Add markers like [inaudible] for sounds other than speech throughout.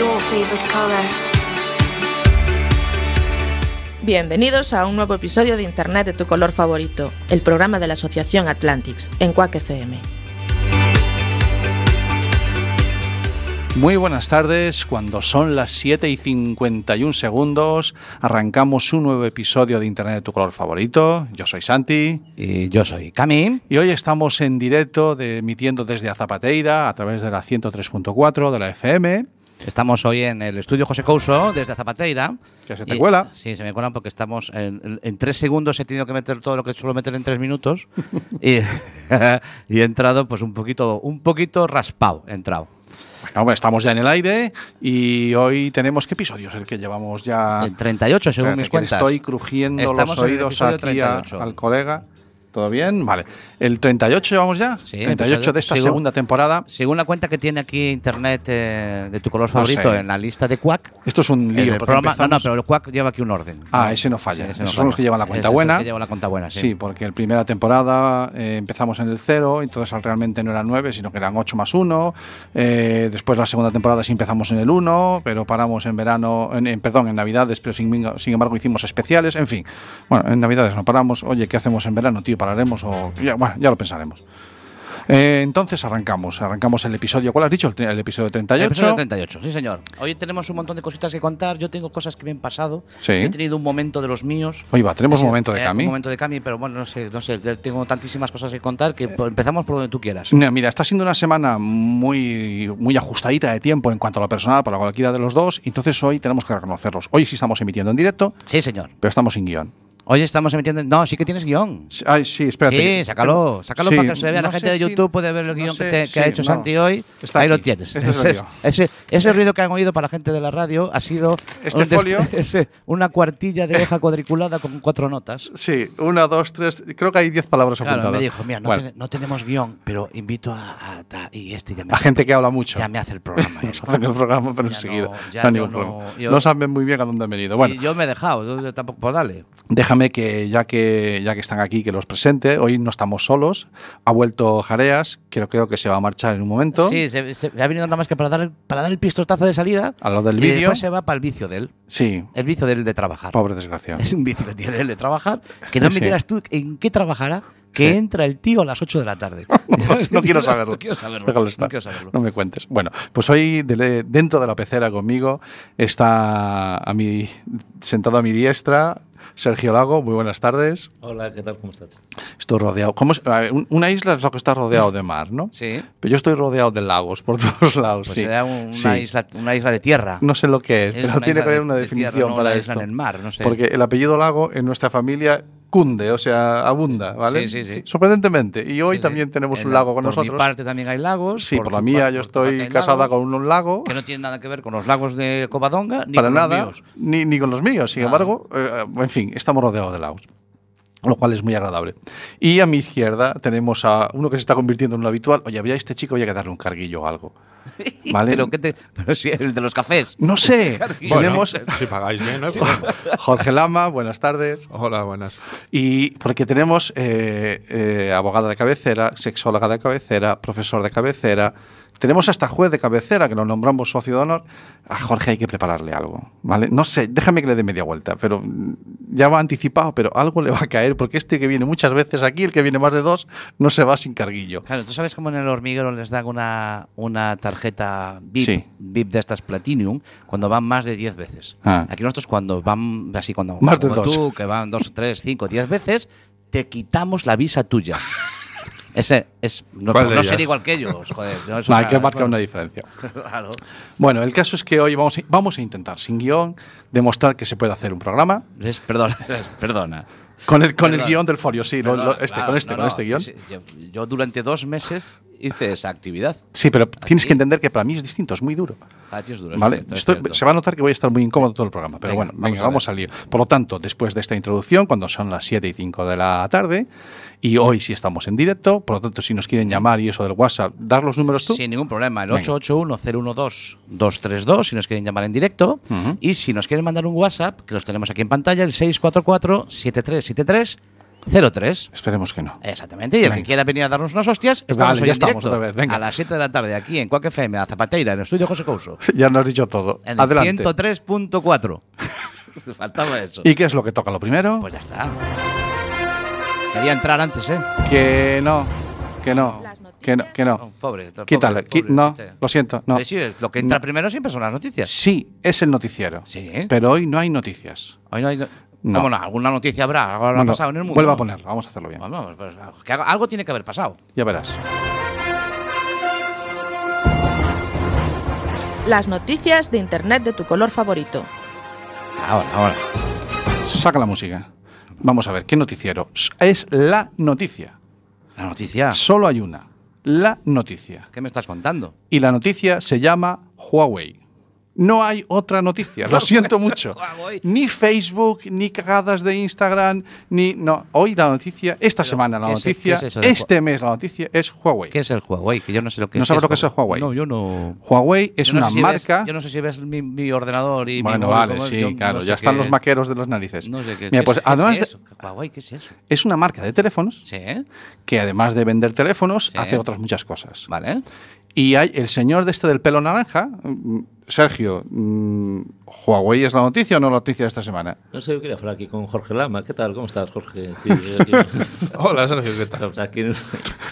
Your favorite color. Bienvenidos a un nuevo episodio de Internet de tu color favorito, el programa de la Asociación Atlantics en Quack FM. Muy buenas tardes, cuando son las 7 y 51 segundos, arrancamos un nuevo episodio de Internet de tu color favorito. Yo soy Santi. Y yo soy Cami. Y hoy estamos en directo, de, emitiendo desde Azapateira a través de la 103.4 de la FM. Estamos hoy en el estudio José Couso, desde Zapateira. Que se te Y- cuela. Sí, se me cuelan porque estamos en, tres segundos he tenido que meter todo lo que suelo meter en tres minutos [laughs] y, [laughs] y he entrado pues un poquito, un poquito raspado, he entrado. Bueno, bueno, estamos ya en el aire y hoy tenemos qué episodio es el que llevamos ya. En 38 según Espérate, mis cuentas. Estoy crujiendo Estamos los el oídos aquí a- 38. al colega. ¿Todo bien? Vale. ¿El 38 llevamos ya? Sí, 38 episodio- de esta segunda temporada. Según la cuenta que tiene aquí internet eh, de tu color No favorito sé. en la lista de Quack, Esto es un lío. el programa, no, no, pero el Quack lleva aquí un orden. Ah, ese no falla. Sí, ese Esos no son los que llevan la Ese cuenta es el buena. que lleva la cuenta buena, sí. Sí, porque en primera temporada eh, empezamos en el cero, entonces realmente no eran nueve, sino que eran ocho más uno. Eh, después la segunda temporada sí empezamos en el uno, pero paramos en verano, en, en- perdón, en Navidades, pero sin, sin embargo hicimos especiales. En fin, bueno, en Navidades no paramos. Oye, ¿qué hacemos en verano, tío? ¿Pararemos o...? Ya, bueno, ya lo pensaremos. Eh, entonces arrancamos, arrancamos el episodio. ¿Cuál has dicho? El, el episodio 38. El episodio 38, sí señor. Hoy tenemos un montón de cositas que contar. Yo tengo cosas que me han pasado. Sí. He tenido un momento de los míos. Oye, va, tenemos un momento de eh, Cami. Un momento de Cami, pero bueno, no sé, no sé. Tengo tantísimas cosas que contar que pues, empezamos por donde tú quieras. No, mira, está siendo una semana muy, muy ajustadita de tiempo en cuanto a lo personal para cualquiera de los dos, entonces hoy tenemos que reconocerlos. Hoy sí estamos emitiendo en directo, Sí, señor. pero estamos sin guion. Hoy estamos emitiendo. No, sí que tienes guion. Sí, Ay, sí, espérate. Sí, sácalo, sácalo Sí, para que se vea. no la gente de si- YouTube puede ver el no guion sé, que, te- que sí, ha hecho no. Santi hoy. Está Ahí aquí. lo tienes. Este es ese, guion. ese- ese ruido que han oído para la gente de la radio ha sido Este un folio. [laughs] ese- una cuartilla de hoja cuadriculada con cuatro notas. Sí, una, dos, tres, creo que hay diez palabras Claro, apuntadas. me dijo, mira, no, Bueno, ten- no tenemos guion, pero invito a, a ta- y este ya me a hace- gente que habla mucho. ya me hace el programa. [laughs] ¿eh? Nos hacen el programa, pero enseguida. no, No ningún no- problema. yo- No saben muy bien a dónde han venido. Bueno, Y yo me he dejado, tampoco, pues dale. Déjame que ya que ya que están aquí que los presente. Hoy no estamos solos. Ha vuelto Jareas, que creo que se va a marchar en un momento. Sí, se, se- ha venido nada más que para dar el, para dar el pistotazo de salida. A lo del y vídeo. después se va para el vicio de él. Sí, El vicio de él de trabajar. pobre desgraciado. Es un vicio que tiene él de trabajar. Que no me Sí. digas tú en qué trabajará. Que entra el tío a las 8 de la tarde. [laughs] [laughs] no quiero saberlo. No quiero saberlo. No quiero saberlo. No me cuentes. Bueno, pues hoy de- dentro de la pecera conmigo está a mi, sentado a mi diestra Sergio Lago. Muy buenas tardes. Hola, ¿qué tal? ¿Cómo estás? Estoy rodeado. ¿cómo es? A ver, un- Una isla es lo que está rodeado de mar, ¿no? Sí. Pero yo estoy rodeado de lagos por [laughs] todos lados. Pues sí. será Sí. una, isla, una isla de tierra. No sé lo que es, Es pero tiene que haber una de definición tierra, no para una esto. isla en el mar, no sé. Porque el apellido Lago en nuestra familia cunde, o sea, abunda, ¿vale? Sí, sí, sí. Sorprendentemente. Y hoy Sí, sí. también tenemos En un la- lago con por nosotros. mi parte también hay lagos. Sí, por, tu la mía yo por estoy casada con un lago. Que no tiene nada que ver con los lagos de Covadonga ni para con nada, los míos. ni, ni con los míos. Sin Ah. embargo, eh, en fin, estamos rodeados de lagos. Lo cual es muy agradable. Y a mi izquierda tenemos a uno que se está convirtiendo en un habitual. Oye, había este chico, había que darle un carguillo o algo. [laughs] ¿Vale? Pero, ¿qué te- pero sí, el de los cafés. No sé. [laughs] Tenemos [laughs] Si pagáis bien, no. Jorge Lama, buenas tardes. Hola, buenas. Y porque tenemos eh, eh, abogada de cabecera, sexóloga de cabecera, profesor de cabecera, tenemos hasta juez de cabecera, que lo nombramos socio de honor. A Jorge hay que prepararle algo, ¿vale? No sé, déjame que le dé media vuelta, pero ya va anticipado, pero algo le va a caer, porque este que viene muchas veces aquí, el que viene más de dos, no se va sin carguillo. Claro, tú sabes cómo en el hormiguero les dan una, una tarjeta VIP, Sí. VIP de estas Platinum cuando van más de 10 veces. Ah. Aquí nosotros cuando van así, cuando Más de dos. tú, que van 2, 3, 5, 10 veces, te quitamos la visa tuya. [laughs] Ese es. No, ¿Cuál por de no ser igual que ellos, joder. no, hay que marcar una diferencia. [laughs] Claro. Bueno, el caso es que hoy vamos a, vamos a intentar, sin guion, demostrar que se puede hacer un programa. Es- perdona, [laughs] es- perdona. Con el, con el guion del folio, sí, lo- este, claro, con este, no, con este guion. es- yo, yo durante dos meses hice esa actividad. Sí, pero tienes que entender que para mí es distinto, es muy duro. Ah, tío, es duro, ¿Vale? es Esto- se va a notar que voy a estar muy incómodo todo el programa, pero Venga, bueno, vamos venga, a vamos al lío. Por lo tanto, después de esta introducción, cuando son las 7 y 5 de la tarde, y hoy sí estamos en directo, por lo tanto, si nos quieren llamar y eso del WhatsApp, dar los números tú. Sin ningún problema. El Venga. 881-012-232 si nos quieren llamar en directo. Y si nos quieren mandar un WhatsApp, que los tenemos aquí en pantalla, el 644-737303. Esperemos que no. Exactamente. Y el que quiera venir a darnos unas hostias, Vale, estamos hoy ya en estamos directo. otra vez, venga. A las 7 de la tarde aquí en Cuac FM, a Zapateira, en el estudio José Couso. [laughs] Ya nos has dicho todo. En el Adelante. 103.4. [laughs] Te faltaba eso. ¿Y qué es lo que toca lo primero? Pues ya está. Quería entrar antes, ¿eh? que no, que no, que no, que no. No, pobre. pobre, Quítale, qui- no, quite. lo siento, no. Sí, sí, es lo que entra primero siempre son las noticias. Sí, es el noticiero. Sí. Pero hoy no hay noticias. Hoy no hay. No. ¿Cómo no? ¿Alguna noticia habrá? ¿Algo habrá Bueno, pasado en el mundo? Vuelva a ponerlo, vamos a hacerlo bien. Vamos, pues, que algo- algo tiene que haber pasado. Ya verás. Las noticias de Internet de tu color favorito. Ahora, ahora. Saca la música. Vamos a ver, ¿qué noticiero? Es la noticia. La noticia. Solo hay una. La noticia. ¿Qué me estás contando? Y la noticia se llama Huawei. No hay otra noticia, lo [laughs] siento mucho. [laughs] Huawei. Ni Facebook, ni cagadas de Instagram, ni... No, hoy la noticia, esta Pero, semana la ¿qué es- noticia, qué es eso de este mes la noticia es Huawei. ¿Qué es el Huawei? Que yo no sé lo que ¿No es. sabes ¿Qué lo que es el Huawei? No, yo no. Huawei es Yo no una sé si ves- marca... yo no sé si ves mi, mi ordenador y mi Bueno, móvil, vale, es, sí, yo claro, no sé ya están qué- los maqueros de los narices. No sé qué, Mira, qué pues es, qué además es de- eso. Huawei, ¿qué es eso? es una marca de teléfonos Sí, que además de vender teléfonos Sí. hace otras muchas cosas. Vale. Y hay el señor de este del pelo naranja, mm, Sergio, mm, ¿Huawei es la noticia o no la noticia de esta semana? No sé, yo quería hablar aquí con Jorge Lama. ¿Qué tal? ¿Cómo estás, Jorge? [laughs] Hola, Sergio, ¿qué tal? Aquí-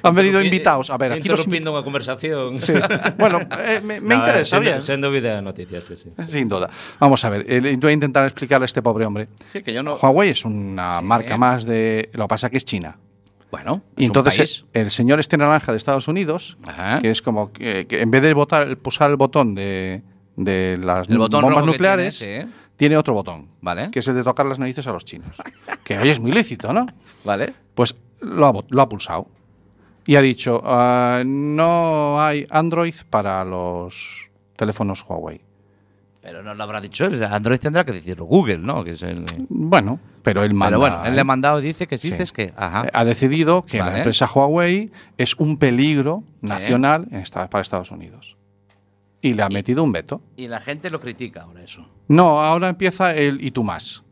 Han venido invitados. A ver, aquí los Interrumpiendo una conversación. Sí. Bueno, eh, me, me [laughs] Nada, interesa, siendo- bien. Siendo vídeo de noticias, sí, sí. Sin duda. Vamos a ver, eh, voy a intentar explicarle a este pobre hombre. Sí, que yo no. Huawei es una Sí. marca más de... Lo que pasa que es China. Bueno, Y entonces país. el, el señor este naranja de Estados Unidos, Ajá. que es como que, que en vez de votar, pulsar el botón de, de las bombas nucleares, tiene, sí. tiene otro botón, Vale. que es el de tocar las narices a los chinos. [laughs] que hoy es muy lícito, ¿no? Vale. Pues lo ha, lo ha pulsado. Y ha dicho, "Ah, no hay Android para los teléfonos Huawei. Pero no lo habrá dicho él. Android tendrá que decirlo Google, ¿no? Que es el. Bueno, pero él manda. Pero bueno, él ¿eh? le ha mandado, dice que Sí. dices que. Ajá. Eh, ha decidido que Vale. la empresa Huawei es un peligro Sí. nacional en esta- para Estados Unidos. Y le ha metido un veto. Y la gente lo critica ahora eso. No, ahora empieza el y tú más.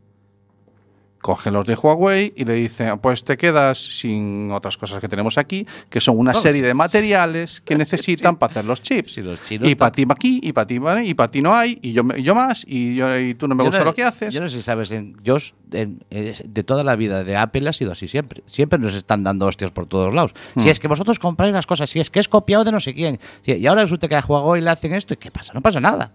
Coge los de Huawei y le dice, pues te quedas sin otras cosas que tenemos aquí, que son una serie sí. de materiales que [laughs] necesitan para hacer los chips. Si los chinos y para ti aquí, y para ti, ¿vale? y para ti no hay, y yo, yo más, y, yo, y tú no me Yo gusta no- lo que haces. Yo no sé si sabes, en, yo en- de toda la vida de Apple ha sido así siempre. Siempre nos están dando hostias por todos lados. Hmm. Si es que vosotros compráis las cosas, si es que es copiado de no sé quién. si- y ahora resulta que a Huawei le hacen esto, ¿y qué pasa? No pasa nada.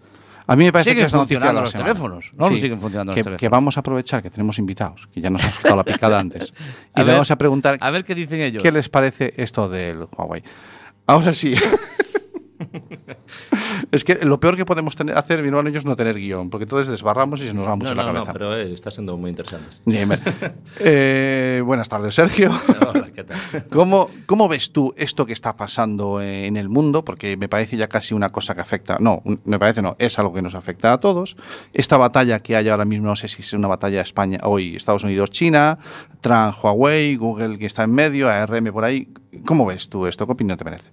A mí me parece Siguen que funcionando los teléfonos, ¿no? Siguen funcionando los que, teléfonos. que vamos a aprovechar que tenemos invitados, que ya nos han soltado la picada antes, [laughs] y A le ver, vamos a preguntar A ver qué dicen ellos. qué les parece esto del Huawei. Ahora sí. [laughs] es que lo peor que podemos tener, hacer, mi hermano y yo, es no tener guion, porque entonces desbarramos y se nos va mucho No, la no, no, cabeza. pero eh, está siendo muy interesante. [laughs] Eh, buenas tardes, Sergio. [laughs] Hola, ¿qué tal? ¿Cómo, ¿Cómo ves tú esto que está pasando en el mundo? Porque me parece ya casi una cosa que afecta, no, me parece no, es algo que nos afecta a todos. Esta batalla que hay ahora mismo, no sé si es una batalla España, hoy Estados Unidos-China, Trump, Huawei, Google que está en medio, ARM por ahí. ¿Cómo ves tú esto? ¿Qué opinión te merece?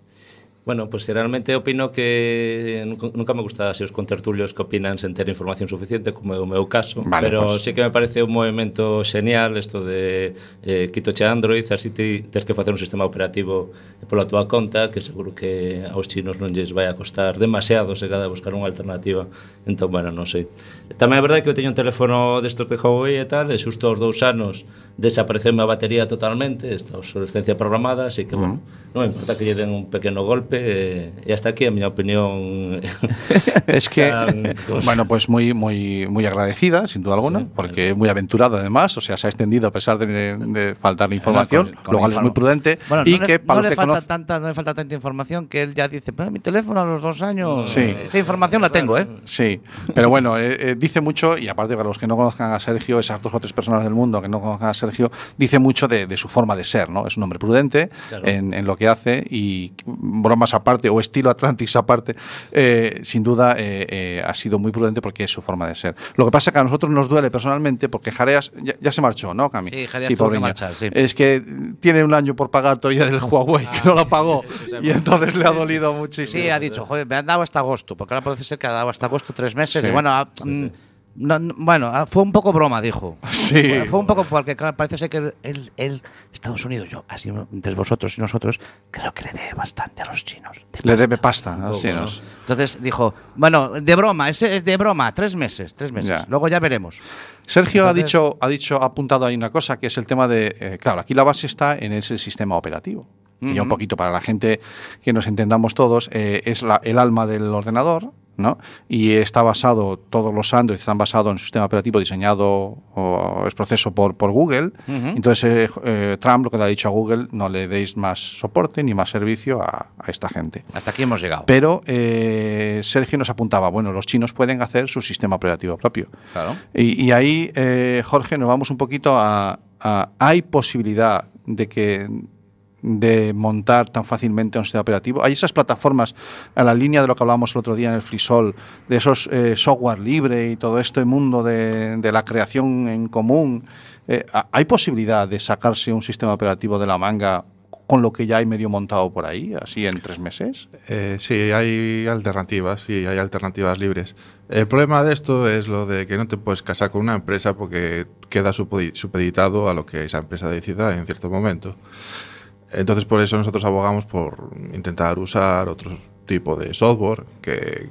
Bueno, pois pues, realmente opino que nunca me gusta se os contertulios que opinan sen ter información suficiente, como é o meu caso, vale, pero pues... sí que me parece un movimento genial isto de eh, quito che Android, así ti tens que facer un sistema operativo pola tua conta, que seguro que aos chinos non lles vai a costar demasiado se cada buscar unha alternativa. Entón, bueno, non sei. Tamén é verdade que eu teño un teléfono destos de Huawei e tal, e xusto aos dous anos desapareceu a batería totalmente, esta obsolescencia programada, así que, uh -huh. bueno, non me importa que lle den un pequeno golpe, Jorge, e hasta aquí a miña opinión. [laughs] Es que, [laughs] bueno, pues muy, muy, muy agradecida, sin duda alguna, sí, porque es muy aventurada además, o sea, se ha extendido a pesar de, de faltar la información, lo cual es muy prudente Bueno, y no que le, para no le que falta tanta, no le falta tanta información que él ya dice, "Pero mi teléfono a los dos años. Sí. Esa información la tengo, ¿eh? Sí, pero bueno, eh, eh, dice mucho, y aparte para los que no conozcan a Sergio, esas dos o tres personas del mundo que no conozcan a Sergio, dice mucho de, de su forma de ser, ¿no? Es un hombre prudente Claro. en, en lo que hace y bromas aparte o estilo Atlantis aparte, eh, sin duda eh, eh, ha sido muy prudente porque es su forma de ser. Lo que pasa que a nosotros nos duele personalmente porque Jareas ya, ya se marchó, ¿no, Cami? Sí, Jareas tuvo que marchar, sí. Es que tiene un año por pagar todavía del Huawei, que no lo pagó, y entonces le ha dolido muchísimo. Sí, ha dicho, joder, me han dado hasta agosto, porque ahora parece ser que ha dado hasta agosto tres meses. Sí. Y bueno, ah, mm, no- no- bueno, ah, fue un poco broma, dijo. [laughs] Sí. Fue un poco porque claro, parece ser que él, él, Estados Unidos, yo, así entre vosotros y nosotros, creo que le debe bastante a los chinos. Le pasta. debe pasta, Un así poco, nos- Entonces dijo, bueno, de broma, ese es de broma, tres meses, tres meses. Ya. Luego ya veremos. Sergio ha Entonces- dicho, ha dicho, ha apuntado ahí una cosa que es el tema de, eh, claro, aquí la base está en ese sistema operativo. Y ya un Ujú. poquito para la gente que nos entendamos todos, eh, es la- el alma del ordenador, ¿no? Y está basado, todos los Android están basados en un sistema operativo diseñado o es proceso por, por Google. Entonces eh, eh, Trump lo que le ha dicho a Google, no le deis más soporte ni más servicio a, a esta gente. Hasta aquí hemos llegado. Pero eh, Sergio nos apuntaba, bueno, los chinos pueden hacer su sistema operativo propio. Claro. Y, y ahí, Jorge, nos vamos un poquito a, a- ¿Hay posibilidad de que de montar tan fácilmente un sistema operativo? ¿Hay esas plataformas a la línea de lo que hablábamos el otro día en el FreeSol, de esos eh, software libre y todo este mundo de, la creación en común? Eh, ¿Hay posibilidad de sacarse un sistema operativo de la manga con lo que ya hay medio montado por ahí, así en tres meses? Eh, sí, hay alternativas, sí, hay alternativas libres. El problema de esto es lo de que no te puedes casar con una empresa porque queda supedi- supeditado a lo que esa empresa decida en cierto momento. Entonces, por eso nosotros abogamos por intentar usar otro tipo de software que,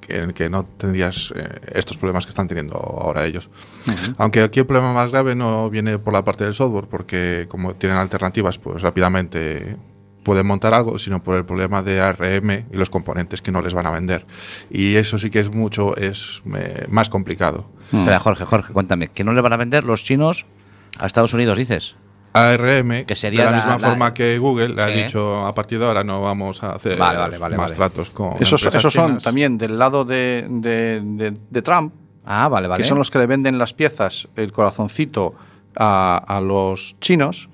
que, en el que no tendrías eh, estos problemas que están teniendo ahora ellos. Aunque aquí el problema más grave no viene por la parte del software, porque como tienen alternativas, pues rápidamente pueden montar algo, sino por el problema de ARM y los componentes que no les van a vender. Y eso sí que es mucho, es eh, más complicado. Espera, Jorge, Jorge, cuéntame, ¿que no le van a vender los chinos a Estados Unidos, dices? ARM, Que sería de la, la- misma la- forma que Google, le ha dicho a partir de ahora no vamos a hacer Vale, vale, vale, más vale. tratos con Esos, esos son chinas. también del lado de, de- de- de Trump, Ah, vale, vale. que son los que le venden las piezas, el corazoncito a, a los chinos,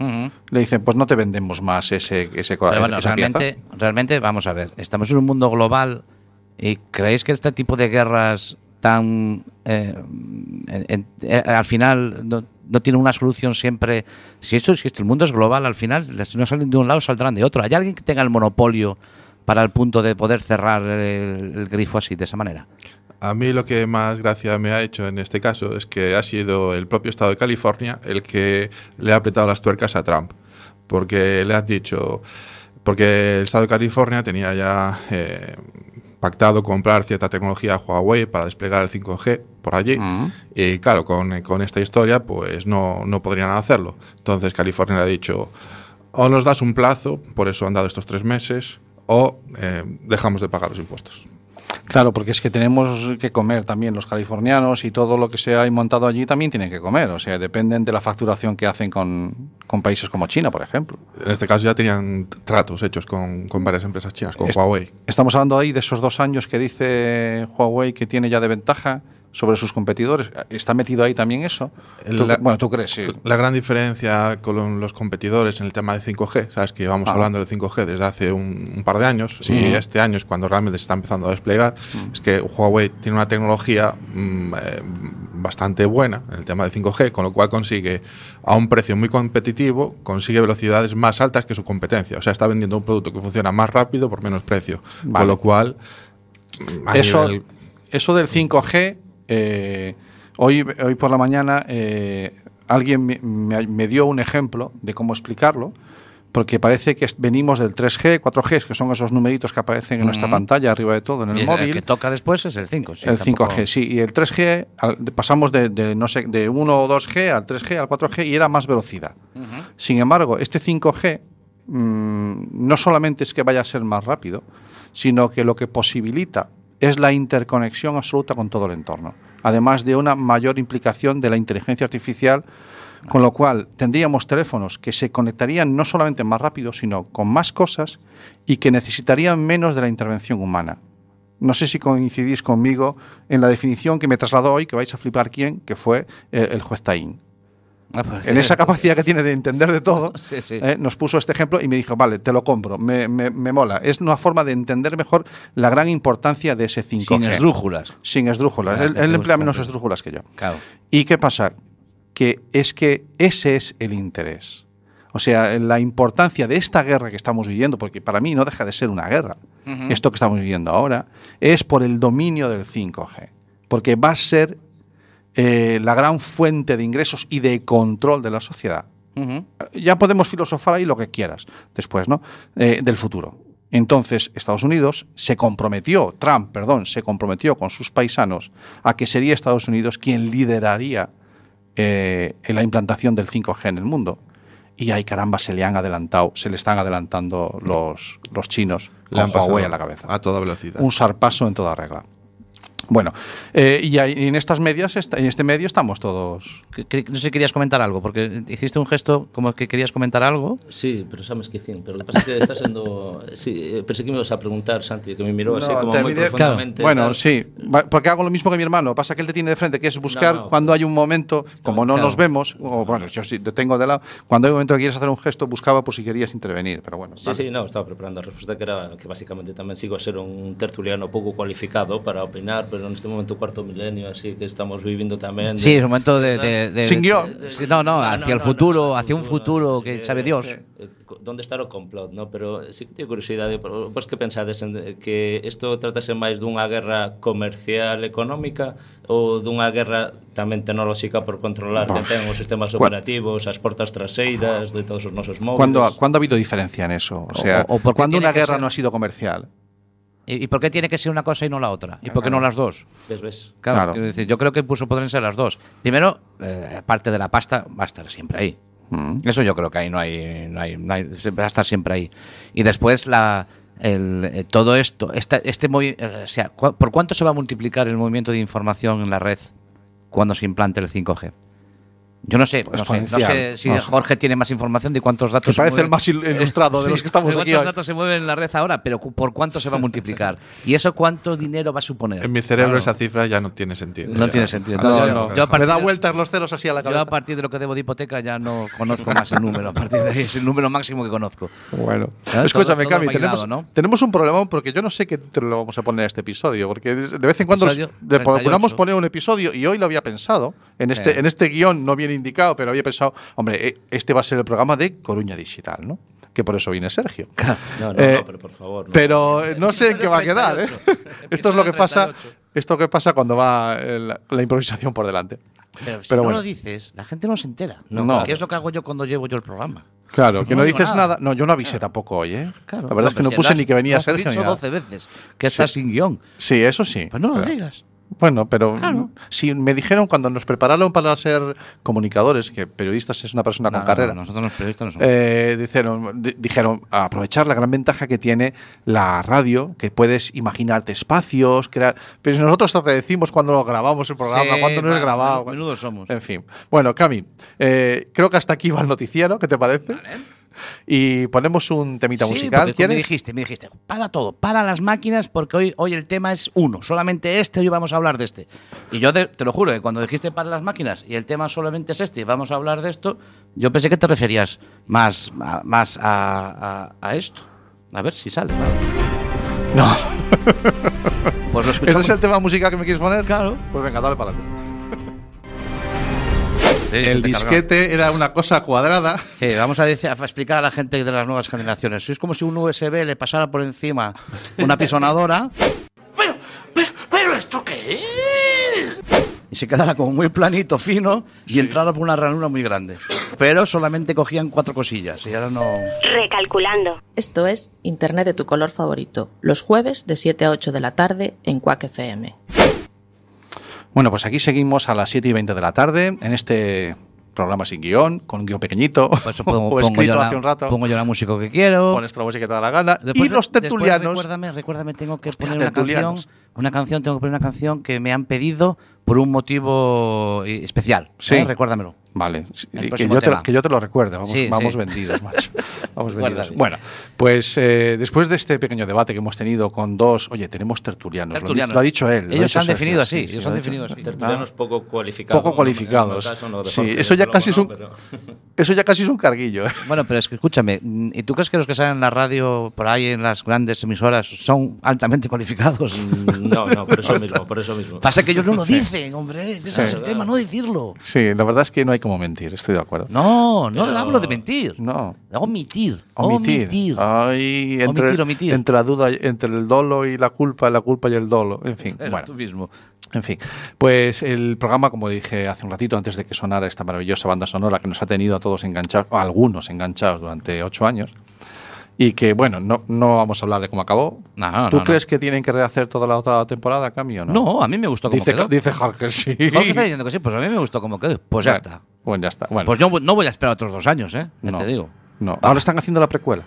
le dicen, pues no te vendemos más ese, ese cora- Pero bueno, esa pieza. realmente, realmente, vamos a ver, estamos en un mundo global y ¿creéis que este tipo de guerras tan... eh, en- en- eh, al final no, no tiene una solución siempre... Si esto esto, el mundo es global, al final, si no salen de un lado, saldrán de otro. ¿Hay alguien que tenga el monopolio para el punto de poder cerrar el, el grifo así, de esa manera? A mí lo que más gracia me ha hecho en este caso es que ha sido el propio estado de California el que le ha apretado las tuercas a Trump, porque le han dicho, porque el estado de California tenía ya eh, pactado comprar cierta tecnología a Huawei para desplegar el 5G por allí. Mm. Y claro, con, con esta historia pues no, no podrían hacerlo. Entonces California le ha dicho, o nos das un plazo, por eso han dado estos tres meses, o eh, dejamos de pagar los impuestos. Claro, porque es que tenemos que comer también los californianos y todo lo que se ha montado allí también tienen que comer. O sea, dependen de la facturación que hacen con, con países como China, por ejemplo. En este caso ya tenían tratos hechos con, con varias empresas chinas, con Es- Huawei. Estamos hablando ahí de esos dos años que dice Huawei que tiene ya de ventaja sobre sus competidores. ¿Está metido ahí también eso? Tú- La- bueno, tú crees, sí. La gran diferencia con los competidores en el tema de 5G, sabes que llevamos Ah. hablando del 5G desde hace un, un par de años Sí. y este año es cuando realmente se está empezando a desplegar, es que Huawei tiene una tecnología mm, eh, bastante buena en el tema de 5G, con lo cual consigue a un precio muy competitivo, consigue velocidades más altas que su competencia. O sea, está vendiendo un producto que funciona más rápido por menos precio. Vale. Con lo cual, mm, Eso, nivel- eso del 5G, eh, hoy, hoy por la mañana eh, alguien me, me- me dio un ejemplo de cómo explicarlo, porque parece que venimos del 3G, 4G, que son esos numeritos que aparecen en nuestra pantalla arriba de todo en el Y móvil. que toca después es el 5. sí, el tampoco- 5G, sí, y el 3G al- de- pasamos de, de, no sé, de 1 o 2G al 3G al 4G y era más velocidad. Sin embargo, este 5G mm, no solamente es que vaya a ser más rápido, sino que lo que posibilita es la interconexión absoluta con todo el entorno, además de una mayor implicación de la inteligencia artificial, con lo cual tendríamos teléfonos que se conectarían no solamente más rápido, sino con más cosas y que necesitarían menos de la intervención humana. No sé si coincidís conmigo en la definición que me trasladó hoy, que vais a flipar quién, que fue el juez Taín. Ah, pues, En esa capacidad que tiene de entender de todo, [laughs] Sí, sí. eh, nos puso este ejemplo y me dijo, vale, te lo compro, me, me- me mola. Es una forma de entender mejor la gran importancia de ese 5G. Sin esdrújulas. Sin esdrújulas. Él emplea menos esdrújulas que yo. Claro. ¿Y qué pasa? Que es que ese es el interés. O sea, la importancia de esta guerra que estamos viviendo, porque para mí no deja de ser una guerra, esto que estamos viviendo ahora, es por el dominio del 5G. Porque va a ser eh, la gran fuente de ingresos y de control de la sociedad. Ya podemos filosofar ahí lo que quieras después, ¿no? Eh, del futuro. Entonces, Estados Unidos se comprometió, Trump, perdón, se comprometió con sus paisanos a que sería Estados Unidos quien lideraría eh, en la implantación del 5G en el mundo. Y ahí, caramba, se le han adelantado, se le están adelantando los, los chinos Le con han Huawei a la cabeza. A toda velocidad. Un sarpaso en toda regla. Bueno, eh, y en estas medias, esta- en este medio estamos todos. Que- que- No sé si querías comentar algo, porque hiciste un gesto como que querías comentar algo. Sí, pero xa me esquecín. Pero o que pasa é que está sendo... Sí, eh, pensé que me ibas a preguntar, Santi, que me mirou así No, como moi miré- profundamente. Bueno, tal. sí, porque hago lo mismo que mi hermano. Pasa que él te tiene de frente, que es buscar No, no, cuando hay un momento, como no claro. nos vemos, o bueno, yo sí te tengo de lado, cuando hay un momento que quieres hacer un gesto, buscaba por si querías intervenir, pero bueno. Sí, sí, no, estaba preparando a resposta que era que básicamente tamén sigo a ser un tertuliano pouco cualificado para opinar, pero neste momento cuarto milenio, así que estamos vivindo tamén. De, sí, é un momento de, de, de, Sin guión. De, no, ah, no, hacia no, no, el futuro, no, no, hacia un futuro que eh, sabe Dios. Eh, donde está o complot, no? pero sí que teño curiosidade, pois pues, que pensades en, que isto tratase máis dunha guerra comercial económica ou dunha guerra tamén tecnolóxica por controlar que ten os sistemas operativos, as portas traseiras de todos os nosos móviles. Cando cando ha habido diferencia en eso? O sea, o, o por cuando una guerra ser... no ha sido comercial? ¿Y, y por qué tiene que ser una cosa y no la otra? ¿Y por qué no las dos? Ves, ves? Claro, decir, yo creo que incluso podrían ser las dos. Primero, eh, parte de la pasta va a estar siempre ahí. Mm. Eso yo creo que ahí no hay, no hay, no hay- va a estar siempre ahí. Y después la, el, eh, todo esto, esta, este movi- eh, o sea, ¿cu- ¿por cuánto se va a multiplicar el movimiento de información en la red cuando se implante el 5G? Yo no sé, no sé, no sé si No sé. Jorge tiene más información de cuántos datos Que se parece el mueven- más il- ilustrado de los que [laughs] estamos de aquí cuántos hoy. datos se mueven en la red ahora, pero por cuánto se va a multiplicar. ¿Y eso cuánto dinero va a suponer? En mi cerebro Claro. esa cifra ya no tiene sentido. No Ya. tiene sentido. No, yo- yo a Me da vueltas los ceros así a la Yo a cabeza. partir de lo que debo de hipoteca ya no conozco más el número. A partir de ahí es el número máximo que conozco. Bueno, ¿Sabes? escúchame, Todo- todo Cami, bailado, tenemos, tenemos un problemón porque yo no sé qué te lo vamos a poner a este episodio, porque de vez en cuando le 38. procuramos poner un episodio y hoy lo había pensado, en este, en este guion no viene indicado, pero había pensado, hombre, eh, este va a ser el programa de Coruña Digital, ¿no? Que por eso viene Sergio. [laughs] No, no, Eh, no, pero por favor. No. Pero eh, [laughs] no sé en qué va a quedar, ¿eh? [laughs] Esto es lo que pasa, 38. esto que pasa cuando va eh, la, la improvisación por delante. Pero si Pero no bueno. lo dices, la gente no se entera. No. No. Que es lo que hago yo cuando llevo yo el programa. Claro, que No dices nada. nada. No, yo no avisé tampoco hoy, ¿eh? Claro. la verdad es que no si puse has- ni que venía Sergio. ni dicho nada. 12 veces que estás sin guion. Sí, eso sí. Pues no lo digas. Bueno, pero Claro. si me dijeron cuando nos prepararon para ser comunicadores, que periodistas es una persona No, con no, carrera, no, nosotros los periodistas no somos. eh, dijeron, di- dijeron aprovechar la gran ventaja que tiene la radio, que puedes imaginarte espacios, crear. Pero si nosotros te decimos cuando lo grabamos el programa, Sí, cuando no es grabado. menu- Menudos somos. En fin. Bueno, Cami, eh, creo que hasta aquí va el noticiero, ¿qué te parece? Y ponemos un temita Sí, musical, ¿quieres? Me dijiste, me dijiste, para todo, para las máquinas, porque hoy, hoy el tema es uno, solamente este, hoy vamos a hablar de este. Y yo te, te lo juro, que cuando dijiste para las máquinas y el tema solamente es este y vamos a hablar de esto, yo pensé que te referías más a, más a, a- a esto. A ver si sale. ¿vale? No. Pues lo [laughs] ¿Este es el tema musical que me quieres poner? Claro. Pues venga, dale para adelante. Sí, El disquete era una cosa cuadrada. Sí, vamos a, decir- a explicar a la gente de las nuevas generaciones. Es como si un USB le pasara por encima una pisonadora. Pero, pero, pero, ¿esto qué es? y se quedara como muy planito, fino, y entrara por una ranura muy grande. Pero solamente cogían cuatro cosillas y ahora no... Recalculando. Esto es Internet de tu color favorito, los jueves de 7 a 8 de la tarde en Quack FM. Bueno, pues aquí seguimos a las 7 y 20 de la tarde en este programa sin guion, con un guion pequeñito, Por eso pongo, [laughs] o pongo la, hace un rato, pongo yo la música que quiero. pones la música que te da la gana, Después- y los después tertulianos, recuérdame, recuérdame, tengo que Hostia, poner una canción. Una canción, tengo que poner una canción que me han pedido por un motivo eh, especial. Sí. ¿eh? Recuérdamelo. Vale, sí, que yo, te, que yo te lo recuerde. Vamos, Sí, vamos sí. vendidos, macho. [laughs] Vamos vendidos. Bueno, pues eh, después de este pequeño debate que hemos tenido con dos. Oye, tenemos tertulianos. lo ha di- Tertulianos. Lo, ha dicho él. Ellos dicho han definido así, Sí, sí, ellos lo han definido así. Tertulianos poco cualificados. Poco cualificados. Caso, no, Sí, eso ya casi es un- no, pero- [laughs] Eso ya casi es un carguillo. ¿eh? Bueno, pero es que escúchame, ¿y tú crees que los que salen en la radio por ahí en las grandes emisoras son altamente cualificados? [laughs] No, no, por eso [laughs] mismo, por eso mismo. Pasa que ellos no lo dicen, hombre. Ese es el tema, no decirlo. Sí, la verdad es que no hay como mentir, estoy de acuerdo. No, no Pero- hablo de mentir. No. Omitir. Omitir. Omitir. Ay, entre, Omitir, omitir. entre la duda, entre el dolo y la culpa, la culpa y el dolo. En fin, bueno. tú mismo. En fin, pues el programa, como dije hace un ratito, antes de que sonara esta maravillosa banda sonora que nos ha tenido a todos enganchados, a algunos enganchados durante ocho años, y que, bueno, no, no vamos a hablar de cómo acabó. No, no, ¿Tú no, crees que tienen que rehacer toda la otra temporada a cambio o no? No, a mí me gustó como dice, quedó. dice Jorge, [laughs] sí. Jorge está diciendo que sí, pues a mí me gustó como quedó. Pues ya está. Bueno, ya está. Bueno, Pues yo no voy a esperar otros dos años, ¿eh? Ya no, te digo. No. Ahora están haciendo la precuela.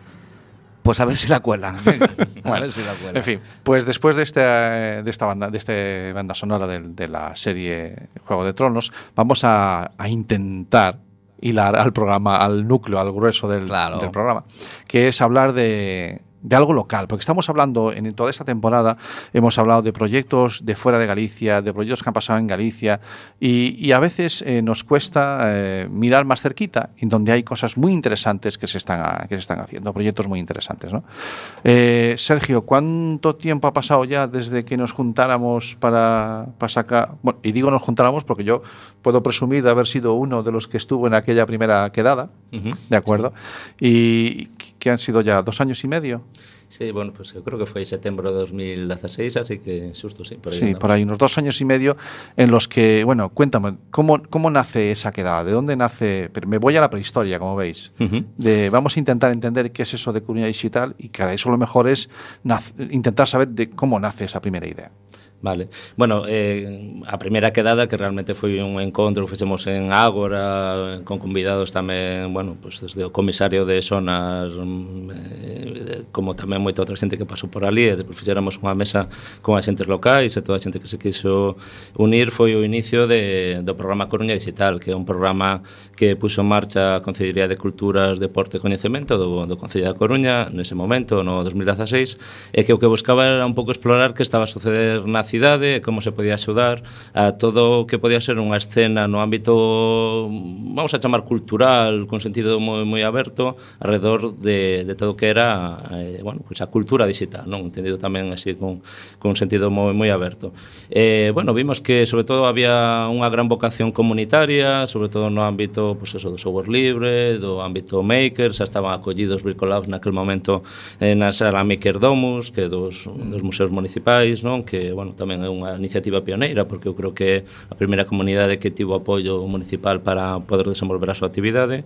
Pues a ver si la cuelan. [laughs] a ver si la cuelan. En fin, pues después de, este, de esta banda, de este banda sonora del- de, la serie Juego de Tronos, vamos a, a intentar hilar al programa, al núcleo, al grueso del, Claro. del programa, que es hablar de, de algo local, porque estamos hablando en toda esta temporada, hemos hablado de proyectos de fuera de Galicia, de proyectos que han pasado en Galicia, y, y a veces eh, nos cuesta eh, mirar más cerquita, en donde hay cosas muy interesantes que se están, que se están haciendo, proyectos muy interesantes. ¿no? Eh, Sergio, ¿cuánto tiempo ha pasado ya desde que nos juntáramos para, para sacar? Bueno, y digo nos juntáramos porque yo puedo presumir de haber sido uno de los que estuvo en aquella primera quedada. ¿de acuerdo? Y que han sido ya dos años y medio. Sí, bueno, pues yo creo que fue septiembre de 2016, así que susto, sí, por ahí Sí, andamos. por ahí unos dos años y medio en los que, bueno, cuéntame, ¿cómo, cómo nace esa quedada? ¿De dónde nace? Pero me voy a la prehistoria, como veis. Ujú. De, vamos a intentar entender qué es eso de Coruña Digital y que eso lo mejor es intentar saber de cómo nace esa primera idea. Vale. Bueno, eh, a primeira quedada que realmente foi un encontro que fixemos en Ágora con convidados tamén, bueno, pues desde o comisario de Sonar mm, eh, como tamén moita outra xente que pasou por ali e depois fixéramos unha mesa con axentes locais e toda a xente que se quiso unir foi o inicio de, do programa Coruña Digital que é un programa que puxo en marcha a Concellería de Culturas, Deporte e Coñecemento do, do Concello da Coruña nese momento, no 2016 e que o que buscaba era un pouco explorar que estaba a suceder na cidade e como se podía axudar a todo o que podía ser unha escena no ámbito, vamos a chamar cultural, con sentido moi, moi aberto, alrededor de, de todo o que era eh, bueno, pois pues a cultura digital, non entendido tamén así con, con sentido moi, moi aberto. Eh, bueno, vimos que sobre todo había unha gran vocación comunitaria, sobre todo no ámbito pois pues eso, do software libre, do ámbito maker, xa estaban acollidos Bricolabs naquel momento eh, na sala Maker Domus, que dos, dos museos municipais, non? que bueno, tamén é unha iniciativa pioneira porque eu creo que é a primeira comunidade que tivo apoio municipal para poder desenvolver a súa actividade.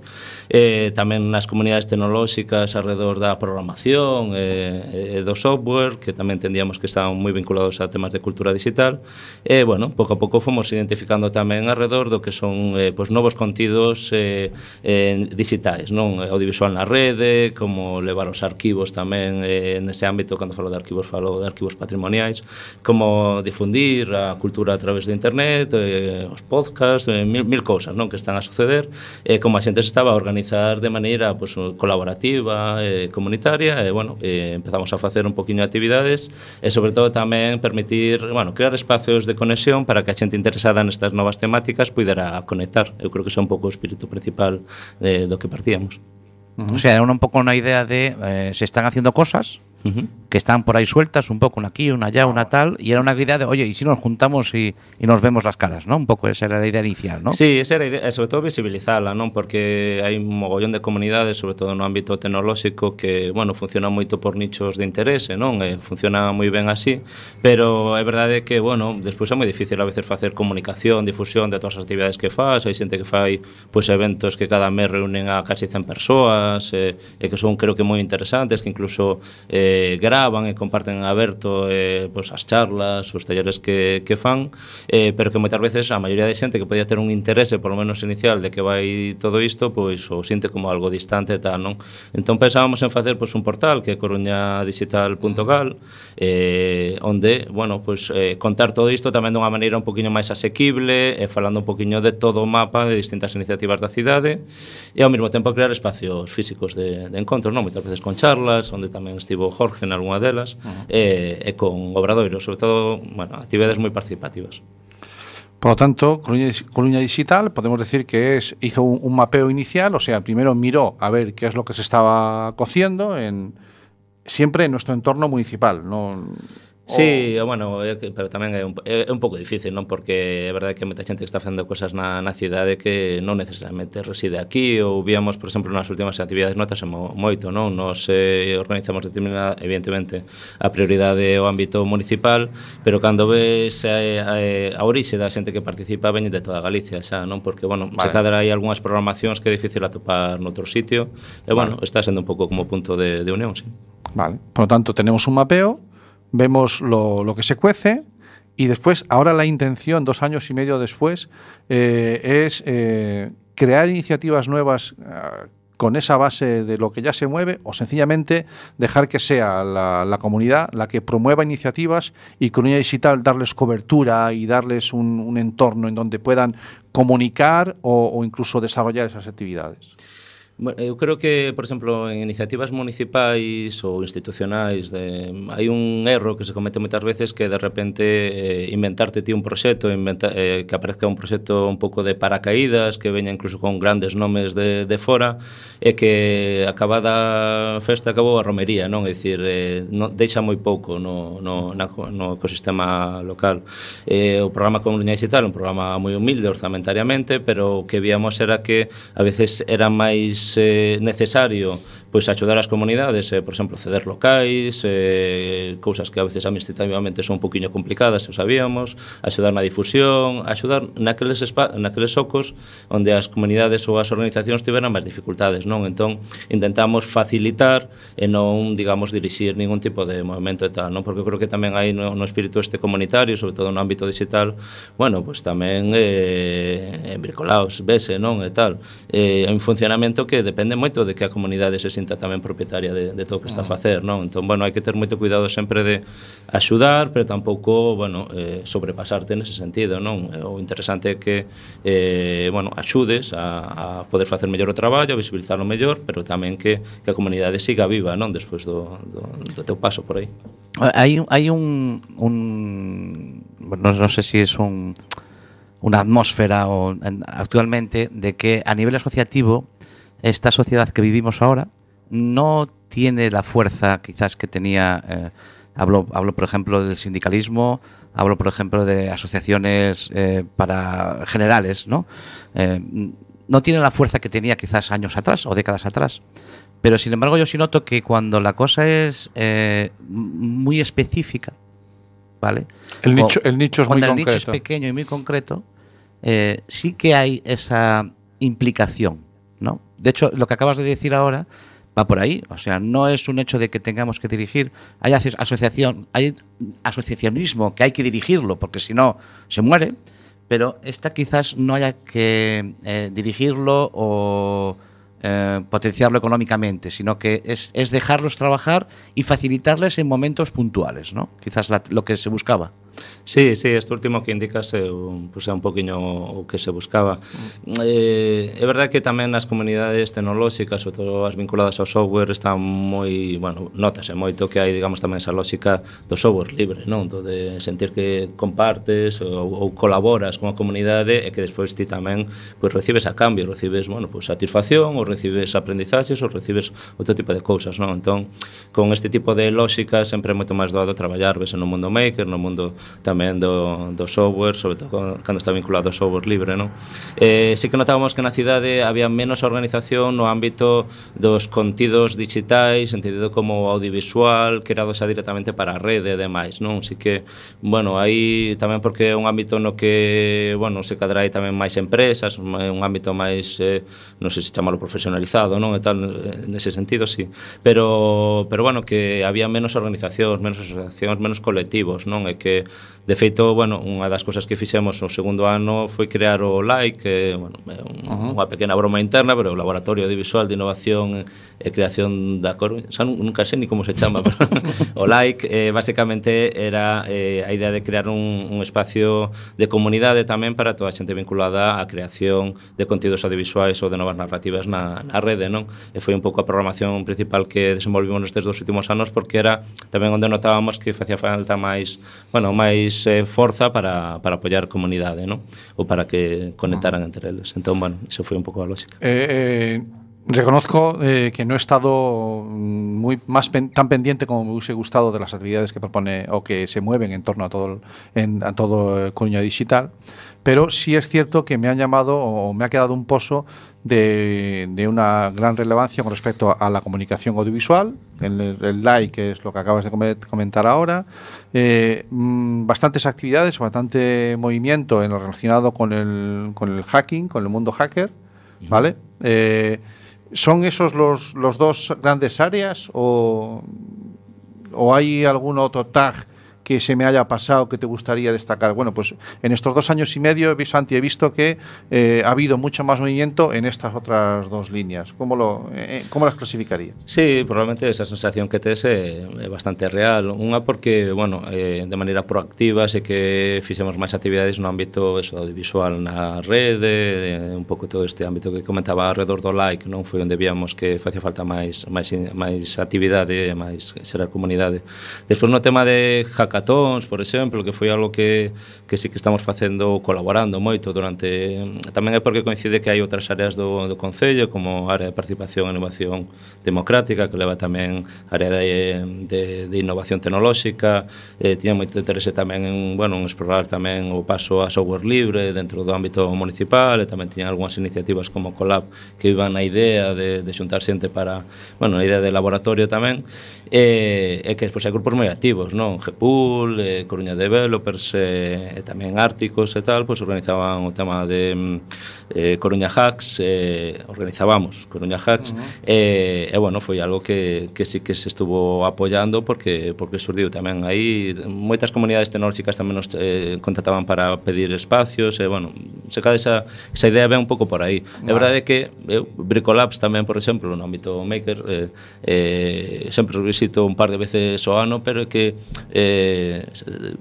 Eh, tamén nas comunidades tecnolóxicas alrededor da programación e eh, do software que tamén entendíamos que estaban moi vinculados a temas de cultura digital. E eh, bueno, pouco a pouco fomos identificando tamén alrededor do que son eh, pois, novos contidos eh, eh, digitais non? Eh, audiovisual na rede como levar os arquivos tamén eh, nese ámbito cando falo de arquivos falo de arquivos patrimoniais como difundir a cultura a través de internet, eh, os podcasts, eh, mil, mil cousas non que están a suceder, e eh, como a xente se estaba a organizar de maneira pues, colaborativa e eh, comunitaria, e eh, bueno, eh, empezamos a facer un poquinho de actividades, e sobre todo tamén permitir, bueno, crear espacios de conexión para que a xente interesada nestas novas temáticas pudera conectar. Eu creo que é un pouco o espírito principal eh, do que partíamos. Uh -huh. O sea, era un pouco unha idea de eh, se están haciendo cosas, Uh -huh. Que están por ahí sueltas, un poco una aquí, una allá, una tal, y era una idea de, oye, ¿y si nos juntamos y, y nos vemos las caras, ¿no? Un poco esa era la idea inicial, ¿no? Sí, esa era a idea, sobre todo visibilizala, non? Porque hai un mogollón de comunidades, sobre todo no ámbito tecnolóxico, que, bueno, funciona moito por nichos de interese, non? E funciona moi ben así, pero é verdade que, bueno, despois é moi difícil a veces facer comunicación, difusión de todas as actividades que faz, hai xente que fai pois eventos que cada mes reúnen a casi 100 persoas, e, e que son creo que moi interesantes, que incluso eh, grava graban e comparten en aberto eh, pois, as charlas, os talleres que, que fan, eh, pero que moitas veces a maioría de xente que podía ter un interese, por lo menos inicial, de que vai todo isto, pois o sinte como algo distante e tal, non? Entón pensábamos en facer pois, un portal que é coruñadigital.gal eh, onde, bueno, pois, eh, contar todo isto tamén dunha maneira un poquinho máis asequible e eh, falando un poquinho de todo o mapa de distintas iniciativas da cidade e ao mesmo tempo crear espacios físicos de, de encontro, non? Moitas veces con charlas, onde tamén estivo Jorge en algún algunha delas, uh -huh. e, e con obradoiros, sobre todo, bueno, actividades moi participativas. Por lo tanto, Coruña, Coruña, Digital podemos decir que es, hizo un, un, mapeo inicial, o sea, primero miró a ver qué es lo que se estaba cociendo en siempre en nuestro entorno municipal, no Sí, o... bueno, é que, pero tamén é un, é, é un pouco difícil, non? Porque é verdade que moita xente que está facendo cosas na, na cidade que non necesariamente reside aquí ou víamos, por exemplo, nas últimas actividades notas mo, moito, non? Nos eh, organizamos determinada, evidentemente, a prioridade o ámbito municipal, pero cando ves a, a, a orixe da xente que participa veñe de toda Galicia xa, non? Porque, bueno, vale. se cadra hai algunhas programacións que é difícil atopar noutro sitio e, bueno, vale. está sendo un pouco como punto de, de unión, sí. Vale, por lo tanto, tenemos un mapeo vemos lo, lo, que se cuece y después, ahora la intención, dos años y medio después, eh, es eh, crear iniciativas nuevas eh, con esa base de lo que ya se mueve o sencillamente dejar que sea la, la comunidad la que promueva iniciativas y con ella digital darles cobertura y darles un, un entorno en donde puedan comunicar o incluso desarrollar esas actividades. Eu creo que, por exemplo, en iniciativas municipais ou institucionais de, hai un erro que se comete moitas veces que de repente eh, inventarte ti un proxecto, inventa, eh, que aparezca un proxecto un pouco de paracaídas, que veña incluso con grandes nomes de, de fora, e que acabada a festa acabou a romería, non? É dicir, eh, no, deixa moi pouco no, no, na, no ecosistema local. Eh, o programa Comunidades e tal, un programa moi humilde orzamentariamente, pero o que víamos era que a veces era máis eh, necesario pois axudar as comunidades, eh, por exemplo, ceder locais, eh, cousas que a veces administrativamente son un poquinho complicadas, se sabíamos, axudar na difusión, axudar naqueles, naqueles socos onde as comunidades ou as organizacións tiveran máis dificultades, non? Entón, intentamos facilitar e non, digamos, dirixir ningún tipo de movimento e tal, non? Porque creo que tamén hai no, no espírito este comunitario, sobre todo no ámbito digital, bueno, pois pues tamén eh, en bricolaos, vese, non? E tal. Eh, un funcionamento que depende moito de que a comunidade se distinta tamén propietaria de, de todo o que está a ah. facer, non? Entón, bueno, hai que ter moito cuidado sempre de axudar, pero tampouco, bueno, eh, sobrepasarte nese sentido, non? Eh, o interesante é que, eh, bueno, axudes a, a poder facer mellor o traballo, a visibilizarlo mellor, pero tamén que, que a comunidade siga viva, non? Despois do, do, do teu paso por aí. Hai, hai un... un bueno, non, sei si se es un unha atmósfera o, actualmente de que a nivel asociativo esta sociedad que vivimos ahora no tiene la fuerza quizás que tenía, eh, hablo, hablo por ejemplo del sindicalismo, hablo por ejemplo de asociaciones eh, para generales, ¿no? Eh, no tiene la fuerza que tenía quizás años atrás o décadas atrás. Pero sin embargo yo sí noto que cuando la cosa es muy específica, ¿vale? El nicho, el nicho es muy cuando el nicho es pequeño y muy concreto, sí que hay esa implicación, ¿no? De hecho, lo que acabas de decir ahora va por ahí. O sea, no es un hecho de que tengamos que dirigir. Hay asociación, hay asociacionismo que hay que dirigirlo, porque si no se muere. Pero esta quizás no haya que eh, dirigirlo o eh, potenciarlo económicamente, sino que es, es, dejarlos trabajar y facilitarles en momentos puntuales, ¿no? Quizás la, lo que se buscaba. Sí, sí, este último que indicas é un, pues, é un poquinho o que se buscaba. Mm. Eh, é verdade que tamén nas comunidades tecnolóxicas, ou todo as vinculadas ao software, están moi, bueno, notase moito que hai, digamos, tamén esa lógica do software libre, non? Do de sentir que compartes ou, ou colaboras con a comunidade e que despois ti tamén pois, recibes a cambio, recibes, bueno, pois, satisfacción ou recibes aprendizaxes ou recibes outro tipo de cousas, non? Entón, con este tipo de lógica sempre é moito máis doado traballar, ves no mundo maker, no mundo tamén do, do software, sobre todo cando está vinculado ao software libre, non? Eh, sí que notábamos que na cidade había menos organización no ámbito dos contidos digitais, entendido como audiovisual, creado xa directamente para a rede e demais, non? Así que, bueno, aí tamén porque é un ámbito no que, bueno, se cadrai tamén máis empresas, un ámbito máis, eh, non sei se chamalo profesionalizado, non? E tal, nese sentido, sí. Pero, pero bueno, que había menos organizacións, menos asociacións, menos colectivos, non? E que De feito, bueno, unha das cousas que fixemos o segundo ano foi crear o LAIC, que, bueno, un, uh -huh. unha pequena broma interna, pero o Laboratorio Audiovisual de Innovación e Creación da Coruña, xa nunca sei ni como se chama, pero [laughs] o LAIC, eh, basicamente, era eh, a idea de crear un, un espacio de comunidade tamén para toda a xente vinculada á creación de contidos audiovisuais ou de novas narrativas na, na rede, non? E foi un pouco a programación principal que desenvolvimos nestes dos últimos anos, porque era tamén onde notábamos que facía falta máis, bueno, máis eh, forza para, para apoiar comunidade, non? Ou para que conectaran entre eles. Entón, bueno, iso foi un pouco a lógica. Eh, eh, Reconozco eh, que no he estado muy más pen, tan pendiente como me hubiese gustado de las actividades que propone o que se mueven en torno a todo, en, a todo Coruña Digital, pero sí es cierto que me han llamado o me ha quedado un pozo de, de una gran relevancia con respecto a la comunicación audiovisual, el, el like, que es lo que acabas de comentar ahora, eh, mm, bastantes actividades, bastante movimiento en lo relacionado con el, con el hacking, con el mundo hacker, ¿vale? Eh, ¿Son esos los, los dos grandes áreas o, o hay algún otro tag que se me haya pasado, que te gustaría destacar? Bueno, pues en estos dos años y medio, Santi, he visto que eh, ha habido mucho más movimiento en estas otras dos líneas. ¿Cómo, lo, eh, eh ¿Cómo las clasificarías? Sí, probablemente esa sensación que tes eh, é, é bastante real. Unha porque, bueno, eh, de maneira proactiva sei que fixemos máis actividades no ámbito eso, audiovisual na rede, eh, un pouco todo este ámbito que comentaba alrededor do like, non foi onde víamos que facía falta máis máis máis actividade, máis ser a comunidade. Despois no tema de hack hackatóns, por exemplo, que foi algo que, que sí que estamos facendo colaborando moito durante... Tamén é porque coincide que hai outras áreas do, do Concello, como área de participación e innovación democrática, que leva tamén área de, de, de innovación tecnolóxica, eh, tiña moito interese tamén en, bueno, en explorar tamén o paso a software libre dentro do ámbito municipal, e tamén tiñan algunhas iniciativas como Colab que iban na idea de, de xuntar xente para, bueno, a idea de laboratorio tamén, e, e que despois hai grupos moi activos, non? GPU, Bull, eh, Coruña Developers eh, e tamén Árticos e tal, pois organizaban o tema de mm, eh, Coruña Hacks, eh, organizábamos Coruña Hacks, uh -huh. e, eh, eh, bueno, foi algo que, que sí que se estuvo apoiando porque porque surdiu tamén aí moitas comunidades tecnolóxicas tamén nos eh, contrataban para pedir espacios e, eh, bueno, se cada esa, esa idea ven un pouco por aí. Vale. É verdade que eu, Bricolabs tamén, por exemplo, no ámbito maker, eh, eh, sempre visito un par de veces o ano, pero que eh, eh,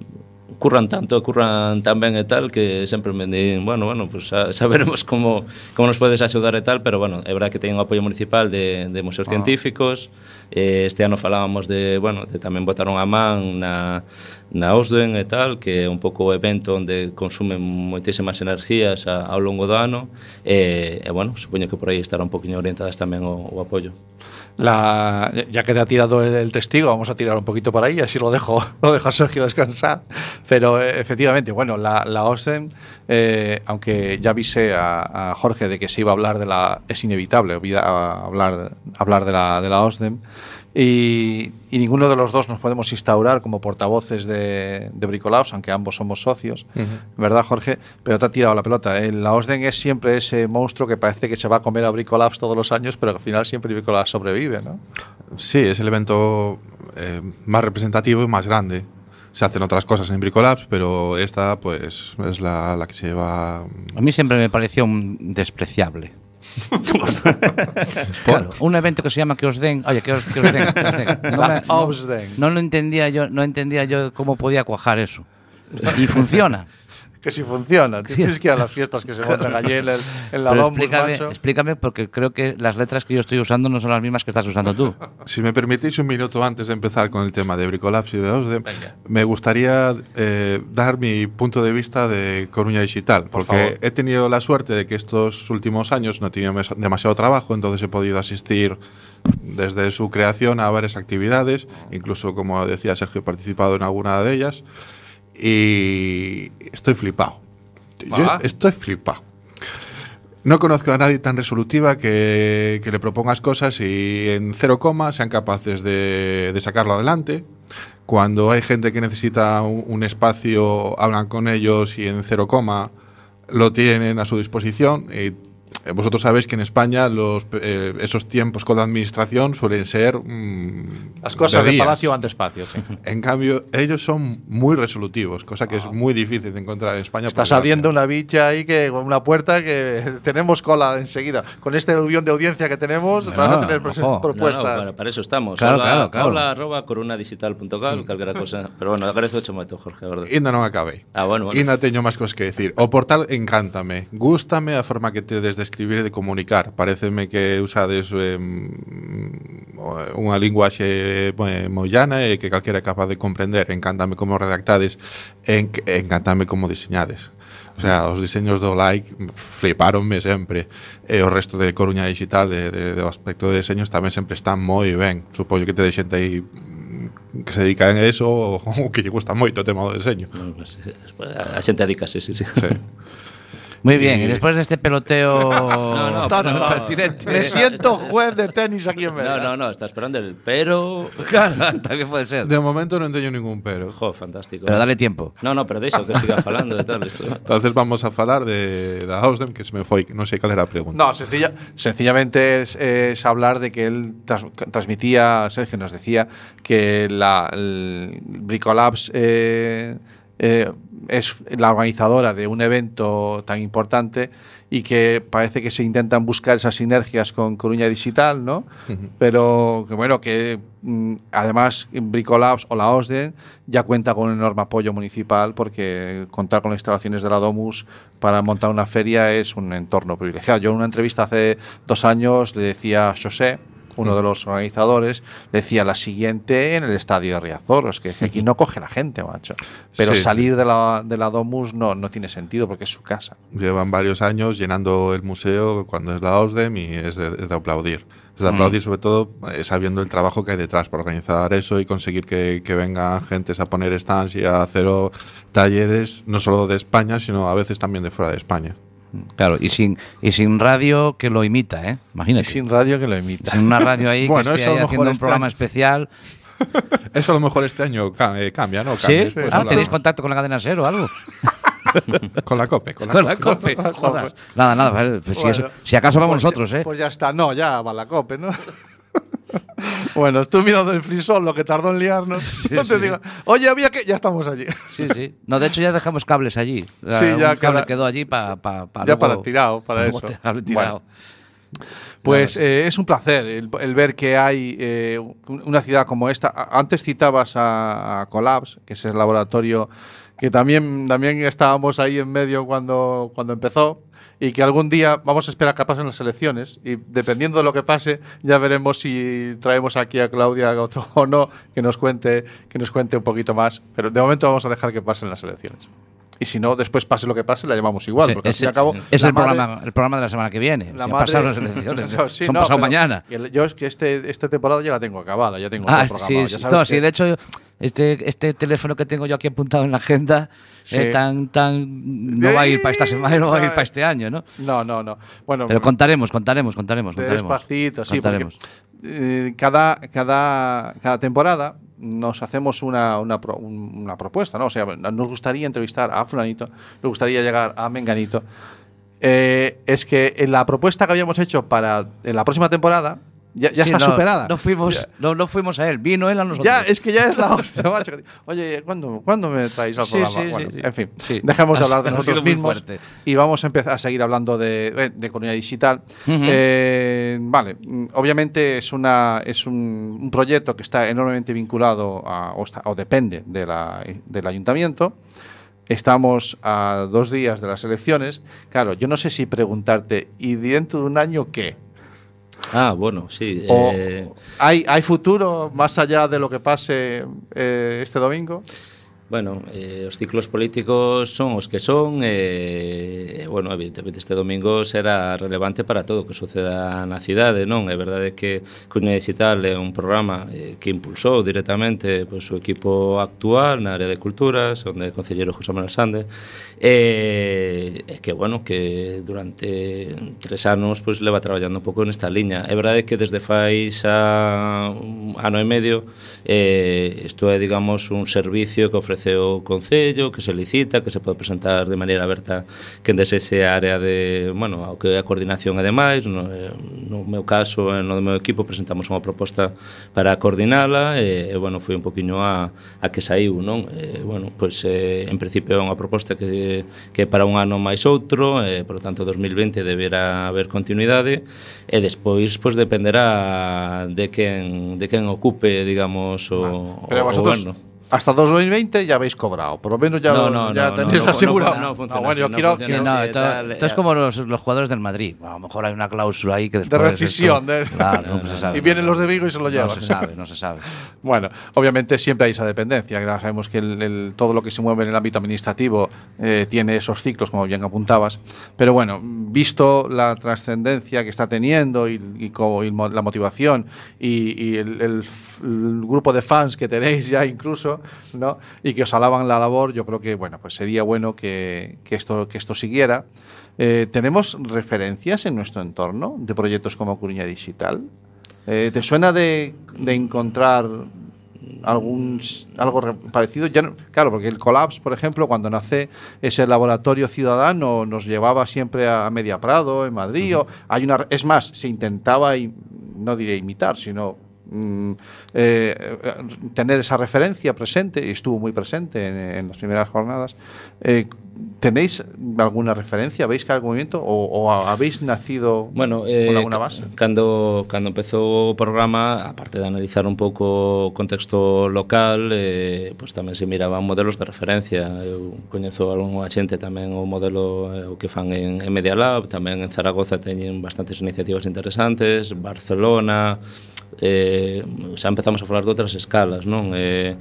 curran tanto, curran tan ben e tal que sempre me din, bueno, bueno, pues a, saberemos [laughs] como, como nos podes axudar e tal, pero bueno, é verdad que teñen o apoio municipal de, de museos ah. científicos, eh, este ano falábamos de, bueno, de tamén botaron a man na, na Osden e tal, que é un pouco o evento onde consumen moitísimas enerxías a, ao longo do ano, e, e bueno, supoño que por aí estará un poquinho orientadas tamén o, o apoio. La, ya que te ha tirado el, testigo, vamos a tirar un poquito por ahí, así lo dejo, [laughs] lo dejo a Sergio descansar. Pero eh, efectivamente, bueno, la, la OSDEM, eh, aunque ya avisé a, a, Jorge de que se iba a hablar de la. Es inevitable hablar, hablar de la, de la OSDEM. Y, y, ninguno de los dos nos podemos instaurar como portavoces de, de Bricolaos, aunque ambos somos socios, uh -huh. ¿verdad, Jorge? Pero te ha tirado la pelota. El, la OSDEN es siempre ese monstruo que parece que se va a comer a Bricolabs todos los años, pero al final siempre Bricolabs sobrevive, ¿no? Sí, es el evento eh, más representativo y más grande. Se hacen otras cosas en Bricolabs, pero esta pues es la, la que se lleva... A mí siempre me pareció un despreciable. [laughs] claro, un evento que se llama que os den, oye, que os, que os den, que os den. No, me, no, no, lo entendía yo, no entendía yo cómo podía cuajar eso. Y funciona. Que si funciona. [laughs] Tienes que ir a las fiestas que se montan allí en, el, en la Pero Lombus, explícame, explícame, porque creo que las letras que yo estoy usando no son las mismas que estás usando tú. [laughs] Si me permitís un minuto antes de empezar con el tema de Bricolabs y de OSDEM, me gustaría eh, dar mi punto de vista de Coruña Digital, Por porque favor. he tenido la suerte de que estos últimos años no he tenido demasiado trabajo, entonces he podido asistir desde su creación a varias actividades, incluso como decía Sergio, he participado en alguna de ellas. Y estoy flipado. Yo estoy flipado. No conozco a nadie tan resolutiva que, que le propongas cosas y en cero coma sean capaces de, de sacarlo adelante. Cuando hay gente que necesita un, un espacio, hablan con ellos y en cero coma lo tienen a su disposición. Y vosotros sabéis que en España los, eh, esos tiempos con la administración suelen ser... mm, Las cosas de días. palacio van despacio. sí. [laughs] En cambio, ellos son muy resolutivos, cosa que es muy difícil de encontrar en España. Estás abriendo una bicha ahí que con una puerta que [laughs] tenemos cola enseguida. Con este aluvión de audiencia que tenemos, No, van a tener ojo. pres- No, No, propuestas. no, para, para eso estamos. Claro, hola, claro, claro. Hola, arroba corunadigital.cal, calquera cosa. Pero bueno, agradezo mucho moito, Jorge, a verdade. Ainda non acabei. Ah, bueno, bueno. Ainda teño máis cosas que decir. O portal encántame. Gústame a forma que tedes de escribir e de comunicar. Pareceme que usades eh, unha linguaxe eh, moi llana e que calquera é capaz de comprender. Encántame como redactades, en, encántame como diseñades. O sea, os diseños do like fliparonme sempre. E o resto de Coruña Digital, de, de, do aspecto de diseños, tamén sempre están moi ben. Supoño que te de xente aí mm, que se dedican a eso [laughs] ou que lle gusta moito o tema do diseño. Bueno, pues, eh, a xente dedicase, sí, sí. sí. [laughs] Muy bien, y después de este peloteo [laughs] no, No, no, no. pertinente. Me siento juez de tenis aquí en No, medio. no, no, está esperando el pero... [laughs] Claro, también puede ser. De momento non teño ningún pero. Jo, fantástico. Pero dale tiempo. No, no, pero de iso, que siga falando de tal. Esto. Entonces vamos a falar de da Ausdem que se me foi, non sei cal era a pregunta. No, sencilla- sencillamente es, es hablar de que él tras- transmitía, Sergio nos decía que la el Bricolabs eh, eh, es la organizadora de un evento tan importante y que parece que se intentan buscar esas sinergias con Coruña Digital, ¿no? Pero que bueno, que mm, además Bricolabs o la OSDE ya cuenta con un enorme apoyo municipal porque contar con las instalaciones de la Domus para montar una feria es un entorno privilegiado. Yo en una entrevista hace dos años le decía a José, uno de los organizadores, decía la siguiente en el estadio de Riazor, es que aquí no coge la gente, macho. Pero Sí. salir de la, de la Domus no, no tiene sentido porque es su casa. Llevan varios años llenando el museo cuando es la Ausdem y es de, es de aplaudir. Es de Mm. aplaudir sobre todo eh, sabiendo el trabajo que hay detrás para organizar eso y conseguir que, que vengan gentes a poner stands y a hacer talleres no solo de España, sino a veces también de fuera de España. Claro, y sin, y sin radio que lo imita, ¿eh? Y Imagínate. sin radio que lo imita. Sin una radio ahí Bueno, que esté eso ahí haciendo un este programa especial. [laughs] Eso a lo mejor este año eh, cambia, ¿no? ¿Sí? Cambia. Pues Ah. ¿Tenéis contacto con la cadena SER o algo? [laughs] Con la COPE. Con la Con la COPE. COPE. Jodas. Nada, nada. pues si, eso- acaso vamos pues nosotros, ¿eh? Pues ya está, no, ya va la cope, ¿no? [laughs] bueno, estoy mirando el frisol, lo que tardó en liarnos. [laughs] no te digo, oye, había que. Ya estamos allí. Sí, sí. No, de hecho ya dejamos cables allí. O sea, Sí, ya un cable queda- quedó allí para pa, pa ya luego- para tirado, para [laughs] eso. tirado. Pues eh, es un placer el, el ver que hay eh, un- una ciudad como esta. Antes citabas a, a Collabs, que es el laboratorio que también, también estábamos ahí en medio cuando, cuando empezó. Y que algún día vamos a esperar que pasen las elecciones y dependiendo de lo que pase ya veremos si traemos aquí a Claudia otro [laughs] o no que nos cuente que nos cuente un poquito más. Pero de momento vamos a dejar que pasen las elecciones. Y si no, después pase lo que pase, la llamamos igual. Sí, porque al es, fin y al cabo, es la el, madre- programa, el programa de la semana que viene. la madre- las [laughs] elecciones. No, sí, Son no, pasado mañana. el- Yo es que este, esta temporada ya la tengo acabada, ya tengo Ah, todo sí, programado. sí, ya sabes no, sí, de hecho, este, este teléfono que tengo yo aquí apuntado en la agenda Sí. eh, tan, tan, no va a ir para esta semana, no va a ir para este año, ¿no? No, no, no. Bueno, Pero contaremos, contaremos, contaremos, de contaremos. despacito, sí, porque Contaremos. Eh, cada, cada, cada temporada nos hacemos una, una, pro- un- una propuesta, ¿no? O sea, nos gustaría entrevistar a Fulanito, nos gustaría llegar a Menganito. Eh, es que en la propuesta que habíamos hecho para en la próxima temporada ya, ya Sí, está no, superada. No fuimos, no, no fuimos a él, vino él a nosotros. Ya, es que ya es la hostia, macho. Oye, ¿cuándo, ¿cuándo me traéis al programa? sí, sí, Bueno. En fin, dejemos de Ha hablar de nosotros mismos y vamos a empezar a seguir hablando de, eh, de economía digital. Eh, vale, obviamente es, una, es un, un proyecto que está enormemente vinculado a, o, está- o depende de la- del ayuntamiento. Estamos a dos días de las elecciones. Claro, yo no sé si preguntarte, ¿y dentro de un año qué? Ah, bueno, sí. O- eh, ¿hay, ¿Hay futuro más allá de lo que pase eh, este domingo? Bueno, eh, os ciclos políticos son os que son e, eh, bueno, evidentemente este domingo será relevante para todo o que suceda na cidade, non? É verdade que Cuña Digital é un programa eh, que impulsou directamente pois, pues, o equipo actual na área de culturas, onde é concelleiro José Manuel Sande, e, eh, que, bueno, que durante tres anos pois, pues, leva traballando un pouco nesta liña. É verdade que desde fai xa un ano e medio eh, isto é, digamos, un servicio que ofrece o Concello, que se licita, que se pode presentar de maneira aberta quen desexe a área de, bueno, ao que é a coordinación ademais, no, eh, no meu caso, eh, no do meu equipo, presentamos unha proposta para coordinala e, e bueno, foi un poquinho a, a que saiu, non? E, bueno, pois, eh, en principio é unha proposta que, que para un ano máis outro, eh, por tanto, 2020 deberá haber continuidade e despois, pois, dependerá de quen, de quen ocupe, digamos, o, Pero o, vosotros. Hasta 2020 ya habéis cobrado. Por lo menos ya, No, no, ya no, tenéis asegurado. no, funciona Ah, bueno, yo quiero, Sí, esto, tal, esto es eh, como los, los jugadores del Madrid. A lo mejor hay una cláusula ahí que después. rescisión, esto- de- Claro, no [laughs] se sabe. y vienen los de Vigo y se lo llevan. No se sabe, no se sabe. [laughs] Bueno, obviamente siempre hay esa dependencia. Sabemos que el- el- todo lo que se mueve en el ámbito administrativo eh, tiene esos ciclos, como bien apuntabas. Pero bueno, visto la trascendencia que está teniendo y, y co- y la motivación y, y el, el grupo de fans que tenéis ya incluso, [laughs] ¿no? Y que os alaban la labor, yo creo que bueno, pues sería bueno que, que esto, que esto siguiera. Eh, ¿Tenemos referencias en nuestro entorno de proyectos como Coruña Digital? Eh, ¿Te suena de, de encontrar algún algo re- parecido? Ya no- claro, porque el Collapse, por ejemplo, cuando nace ese laboratorio ciudadano, nos llevaba siempre a, a Media Prado, en Madrid. o hay una, es más, se intentaba, y no diré imitar, sino mm, eh, tener esa referencia presente, y estuvo muy presente en, en las primeras jornadas. Eh, ¿Tenéis alguna referencia? ¿Veis que hay movimiento o, o habéis nacido bueno, eh, con alguna base? Cando, cando empezou o programa, aparte de analizar un pouco o contexto local, eh, pues tamén se miraban modelos de referencia. Eu coñezo algunha xente tamén o modelo eh, o que fan en, en Media Lab, tamén en Zaragoza teñen bastantes iniciativas interesantes, Barcelona, eh, xa empezamos a falar de outras escalas, non? Eh,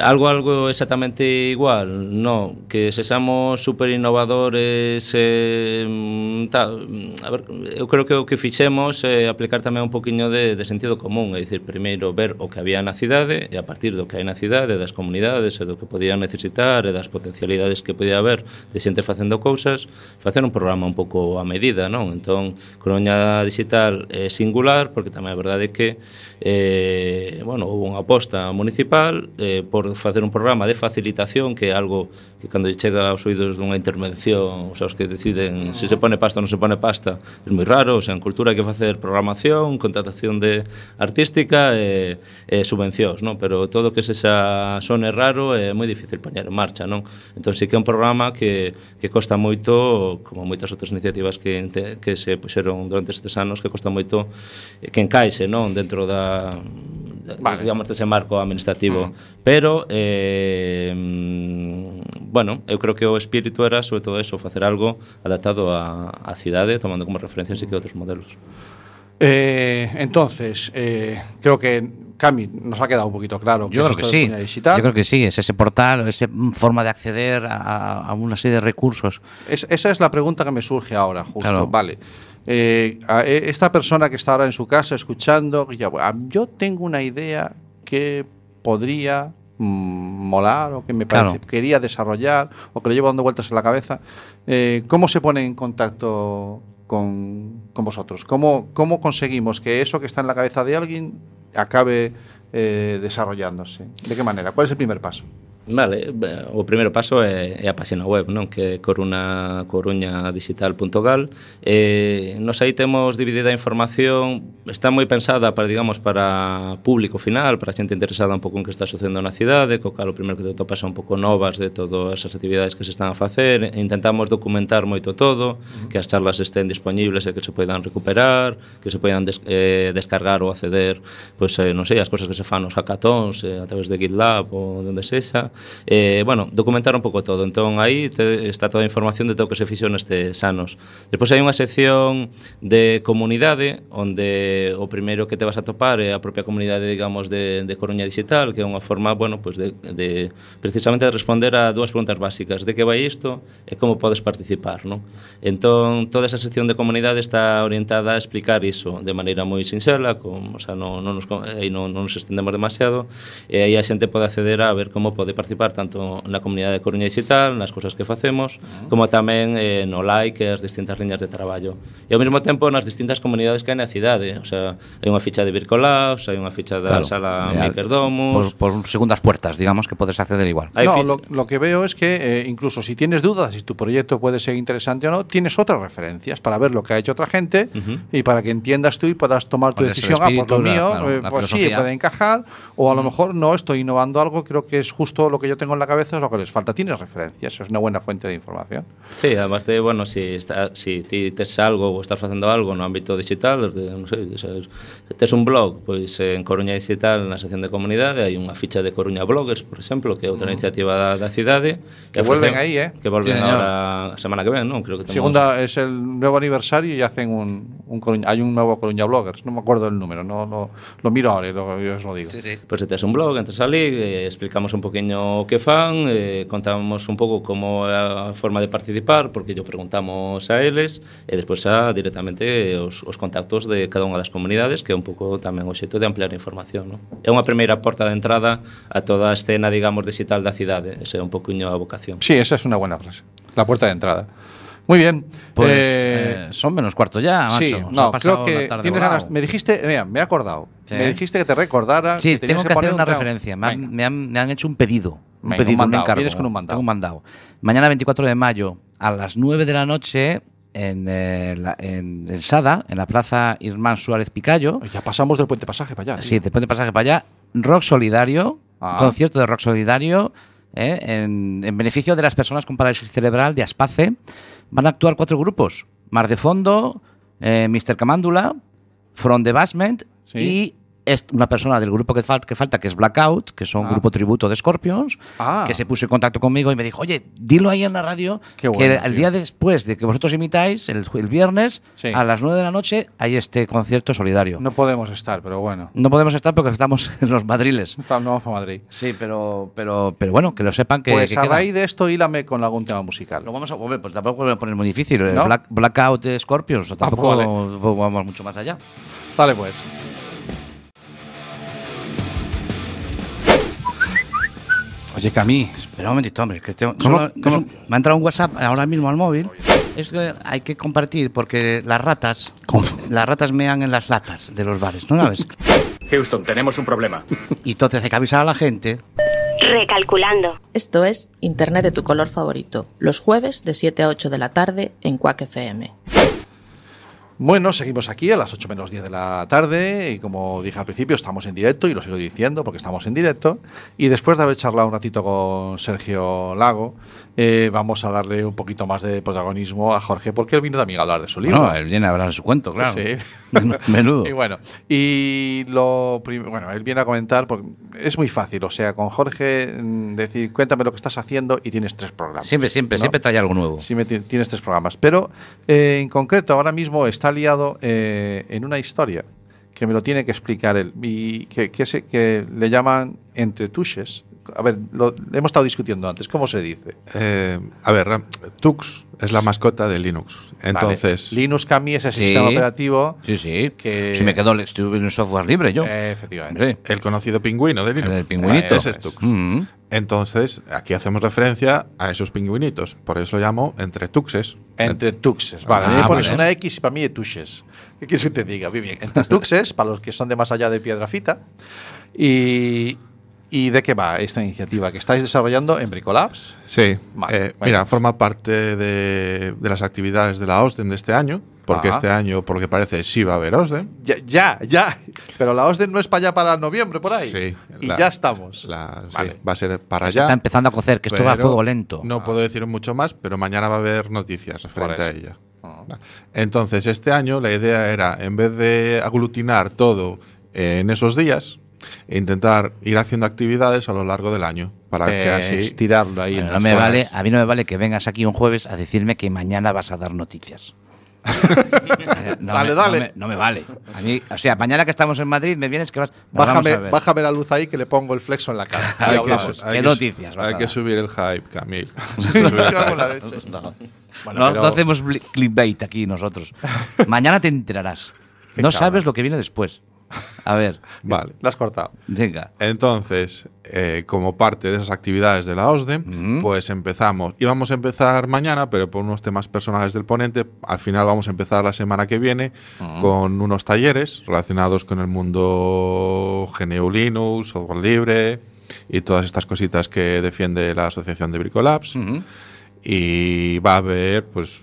algo algo exactamente igual, no, que sexamos super innovadores eh, mm, tal, a ver, eu creo que o que fixemos é eh, aplicar tamén un poquiño de, de sentido común, é dicir, primeiro ver o que había na cidade e a partir do que hai na cidade, das comunidades e do que podían necesitar e das potencialidades que podía haber de xente facendo cousas, facer un programa un pouco a medida, non? Entón, Coruña Digital é singular porque tamén é verdade que eh, bueno, houve unha aposta municipal eh, por facer un programa de facilitación que é algo que cando chega aos oídos dunha intervención, os sea, que deciden se se pone pasta ou non se pone pasta, é moi raro, o sea, en cultura hai que facer programación, contratación de artística e, e subvencións, non? Pero todo que se xa sone raro é moi difícil poñer en marcha, non? Entón, sí que é un programa que, que costa moito, como moitas outras iniciativas que, que se puxeron durante estes anos, que costa moito que encaixe, non? Dentro da, vale. digamos, dese marco administrativo. Uh -huh. Pero eh, mm, bueno, eu creo que o espírito era, sobre todo eso, facer algo adaptado á, á cidade, tomando como referencia sí que outros modelos. Eh, entonces, eh, creo que Cami nos ha quedado un poquito claro. Yo es creo que sí. Yo creo que sí. Es ese portal, esa forma de acceder a, a una serie de recursos. Es- esa es la pregunta que me surge ahora, justo. Claro. Vale. Eh, a- eh, esta persona que está ahora en su casa escuchando, ya, bueno, yo tengo una idea que podría molar o que me parece, Claro. quería desarrollar o que lo llevo dando vueltas en la cabeza. Eh, ¿Cómo se pone en contacto con, con vosotros? ¿Cómo, ¿Cómo conseguimos que eso que está en la cabeza de alguien acabe eh, desarrollándose? ¿De qué manera? ¿Cuál es el primer paso? Vale, o primeiro paso é, é a páxina web, non? Que é coruna, coruñadigital.gal eh, Nos aí temos dividida a información Está moi pensada para, digamos, para público final Para xente interesada un pouco en que está sucedendo na cidade Co cal o primeiro que te topas un pouco novas de todas as actividades que se están a facer. Intentamos documentar moito todo Que as charlas estén disponibles e que se poidan recuperar Que se poidan des, eh, descargar ou acceder Pois, eh, non sei, as cousas que se fan nos hackathons eh, A través de GitLab ou onde sexa eh, bueno, documentar un pouco todo. Entón, aí te, está toda a información de todo o que se fixo nestes anos. Despois hai unha sección de comunidade, onde o primeiro que te vas a topar é a propia comunidade, digamos, de, de Coruña Digital, que é unha forma, bueno, pues de, de precisamente de responder a dúas preguntas básicas. De que vai isto e como podes participar, non? Entón, toda esa sección de comunidade está orientada a explicar iso de maneira moi sinxela, con, o sea, non, non, nos, aí non, non nos estendemos demasiado, e aí a xente pode acceder a ver como pode participar tanto na comunidade de Coruña Digital, nas cousas que facemos, como tamén eh, no like e as distintas liñas de traballo. E ao mesmo tempo nas distintas comunidades que hai na cidade, o sea, hai unha ficha de Vircolabs, hai unha ficha da Claro. sala Eh, Makerdomus, Por, por segundas puertas, digamos, que puedes acceder igual. Hay no, lo, lo que veo es que eh, incluso si tienes dudas si tu proyecto puede ser interesante o no, tienes otras referencias para ver lo que ha hecho otra gente Ujú. y para que entiendas tú y puedas tomar tu decisión. Ah, espíritu, lo la- mío, claro, eh, la pues sí, filosofía. puede encajar, o a lo mejor no, estoy innovando algo, creo que es justo lo que yo tengo en la cabeza, es lo que les falta. Tienes referencias, es una buena fuente de información. Sí, además de, bueno, si, está, si ti tes algo ou estás facendo algo no ámbito digital, non sei, sabes, tes un blog, pois en Coruña Digital, na sección de comunidade, hai unha ficha de Coruña Bloggers, por exemplo, que é outra iniciativa da, da cidade. Que vuelven aí, eh? Que volven Sí, ahora a semana que ven, non? Creo que temos... Segunda es el nuevo aniversario y hacen un, un Coruña- hay un nuevo Coruña Bloggers, no me acuerdo el número, no, no lo miro ahora y lo, yo os lo digo. Sí, sí. Pois se tes un blog, entres ali, eh, explicamos un poquinho o que fan, eh, contamos un pouco como é a forma de participar, porque yo preguntamos a eles, e despois xa directamente os, os contactos de cada unha das comunidades, que é un pouco tamén o xeito de ampliar a información. No? É unha primeira porta de entrada a toda a escena, digamos, digital da cidade, esa é un poquinho a vocación. Sí, esa é es unha buena frase, la porta de entrada. Muy bien. Pues Eh, eh, son menos cuarto ya, macho. sí, no, creo que tienes ganas. Me dijiste, mira, me he acordado. Sí. Me dijiste que te recordara. Sí, que tengo que, hacer un una referencia. Me han, me han- me han hecho un pedido. Un Venga, pedido, un mandado, encargo. vienes con un mandado. Tengo un mandado. Mañana 24 de mayo a las 9 de la noche en, eh, la- en, en Sada, en la plaza Irmán Suárez Picayo. Ya pasamos del puente pasaje para allá. Sí, tío. después de pasaje para allá. Rock Solidario, Ah. concierto de rock solidario eh, en, en beneficio de las personas con parálisis cerebral de Aspace. Van a actuar cuatro grupos: Mar de Fondo, eh, Mr. Camándula, From the Basement Sí. y es una persona del grupo que, fal- que falta, que es Blackout, que son Ah. grupo tributo de Scorpions, Ah. que se puso en contacto conmigo y me dijo, oye, dilo ahí en la radio, Qué que bueno, el tío. día después de que vosotros imitáis, el, el viernes, Sí. a las 9 de la noche, hay este concierto solidario. No podemos estar, pero bueno. No podemos estar porque estamos en los madriles. [laughs] Estamos para Madrid. Sí, pero, pero, pero bueno, que lo sepan que. pues que a queda. raíz de esto, hílame con algún tema musical. Lo vamos a volver, pues tampoco voy a poner muy difícil. el ¿No? Black- Blackout de Scorpions, o tampoco vale. vamos mucho más allá. Dale, pues. Oye, Camí, Espera un momentito, hombre, que tengo- ¿Cómo- solo- cómo? es un- me ha entrado un WhatsApp ahora mismo al móvil. Es que hay que compartir porque las ratas, las ratas mean en las latas de los bares, ¿no sabes? [laughs] Houston, tenemos un problema. Y entonces hay que avisar a la gente. Recalculando. Esto es Internet de tu color favorito, los jueves de 7 a 8 de la tarde en Quack FM. Bueno, seguimos aquí a las 8 menos 10 de la tarde y como dije al principio estamos en directo y lo sigo diciendo porque estamos en directo. Y después de haber charlado un ratito con Sergio Lago eh, vamos a darle un poquito más de protagonismo a Jorge porque él vino también a hablar de su libro. No, él viene a hablar de su cuento, claro. Sí. [laughs] Menudo. [laughs] Y bueno, y lo bueno, él viene a comentar porque es muy fácil, o sea, con Jorge mm, decir, cuéntame lo que estás haciendo y tienes tres programas. Siempre, siempre, ¿no? siempre trae algo nuevo. Ti- tienes tres programas. Pero eh, en concreto, ahora mismo está liado eh, en una historia que me lo tiene que explicar él. Y que, que, se- que le llaman entre tuches. A ver, lo hemos estado discutiendo antes. ¿Cómo se dice? Eh, a ver, Tux es la mascota de Linux. Entonces, Vale. Linux Kami es el Sí. sistema operativo. Sí, sí. Que- Si me quedo estuve en un software libre yo. Eh, efectivamente. El conocido pingüino de Linux. el pingüinito. Ese es Tux. Mm. Entonces, aquí hacemos referencia a esos pingüinitos. Por eso lo llamo entre tuxes. Entre tuxes. Vale, Ah, me pones vale. una X y para mí es tuxes. ¿Qué quieres que te diga? Muy bien. Entre [laughs] tuxes, para los que son de más allá de Piedrafita. Y, ¿Y de qué va esta iniciativa que estáis desarrollando en Bricolabs? Sí. Vale, Eh, mira, forma parte de, de las actividades de la OSDEM de este año. Porque Ajá. este año, por lo que parece, sí va a haber OSDEM. Ya, ya, ya. Pero la OSDEN no es para allá para noviembre, por ahí. Sí, Y la- ya estamos. La- sí, Vale. va a ser para Se allá. está empezando a cocer, que esto va a fuego lento. No puedo decir mucho más, pero mañana va a haber noticias referente a ella. Ah. Entonces, este año la idea era, en vez de aglutinar todo en esos días, e intentar ir haciendo actividades a lo largo del año para que Eh, así estirarlo ahí. Bueno, no me vale, a mí no me vale que vengas aquí un jueves a decirme que mañana vas a dar noticias. [laughs] No Dale, me- dale. No me, no me vale. A mí, o sea, mañana que estamos en Madrid me vienes que vas. Bájame, ver. bájame la luz ahí que le pongo el flexo en la cara. [laughs] hay, que, hay ¿Qué noticias vas hay a que dar? subir el hype, Camil. [laughs] No, Bueno, no- pero- no hacemos clickbait aquí nosotros. Mañana te enterarás. No sabes lo que viene después. A ver, [laughs] Vale. La has cortado. venga. Entonces, eh, como parte de esas actividades de la OSDEM, pues empezamos. Íbamos a empezar mañana, pero por unos temas personales del ponente, al final vamos a empezar la semana que viene con unos talleres relacionados con el mundo GNU Linux, software libre y todas estas cositas que defiende la Asociación de Bricolabs. Y va a haber, pues,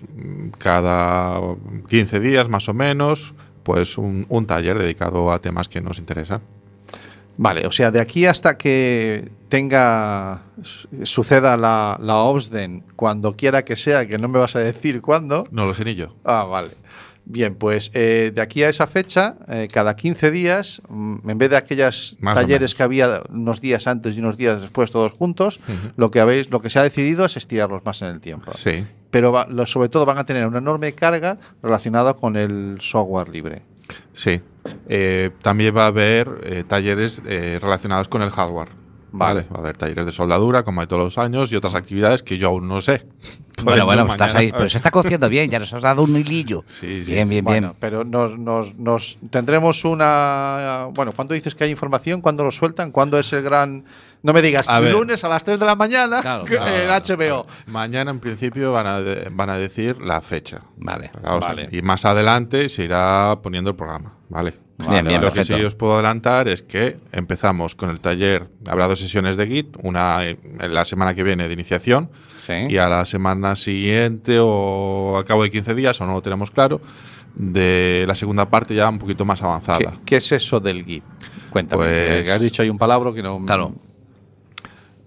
cada 15 días más o menos, pues un, un taller dedicado a temas que nos interesan. Vale, o sea, de aquí hasta que tenga, su- suceda la, la OSDEN, cuando quiera que sea, que no me vas a decir cuándo. No lo sé ni yo. Ah, vale. Bien, pues eh, de aquí a esa fecha, eh, cada 15 días, mm, en vez de aquellos talleres que había unos días antes y unos días después, todos juntos, lo que habéis, lo que se ha decidido es estirarlos más en el tiempo. Sí. Pero va- lo- sobre todo van a tener una enorme carga relacionada con el software libre. Sí. Eh, también va a haber eh, talleres eh, relacionados con el hardware. Vale. Va a haber talleres de soldadura, como hay todos los años, y otras actividades que yo aún no sé. Bueno, bueno, pues estás ahí. Pero se está cociendo bien, ya nos has dado un hilillo. [laughs] Sí, sí. Bien, bien, Bueno, bien. pero nos, nos- nos- tendremos una. Bueno, ¿cuándo dices que hay información? ¿Cuándo lo sueltan? ¿Cuándo es el gran.? No me digas, A ver. lunes a las 3 de la mañana Claro, claro, en HBO. Mañana, en principio, van a, de- van a decir la fecha. Vale. O sea, Vale. Y más adelante se irá poniendo el programa. Vale. Bien, bien, Lo que sí os puedo adelantar es que empezamos con el taller. Habrá dos sesiones de Git, una en la semana que viene de iniciación Sí. y a la semana siguiente o al cabo de 15 días, o no lo tenemos claro, de la segunda parte ya un poquito más ¿Qué, avanzada. qué es eso del Git? Cuéntame. Pues- que has dicho hay un palabra que no. Claro.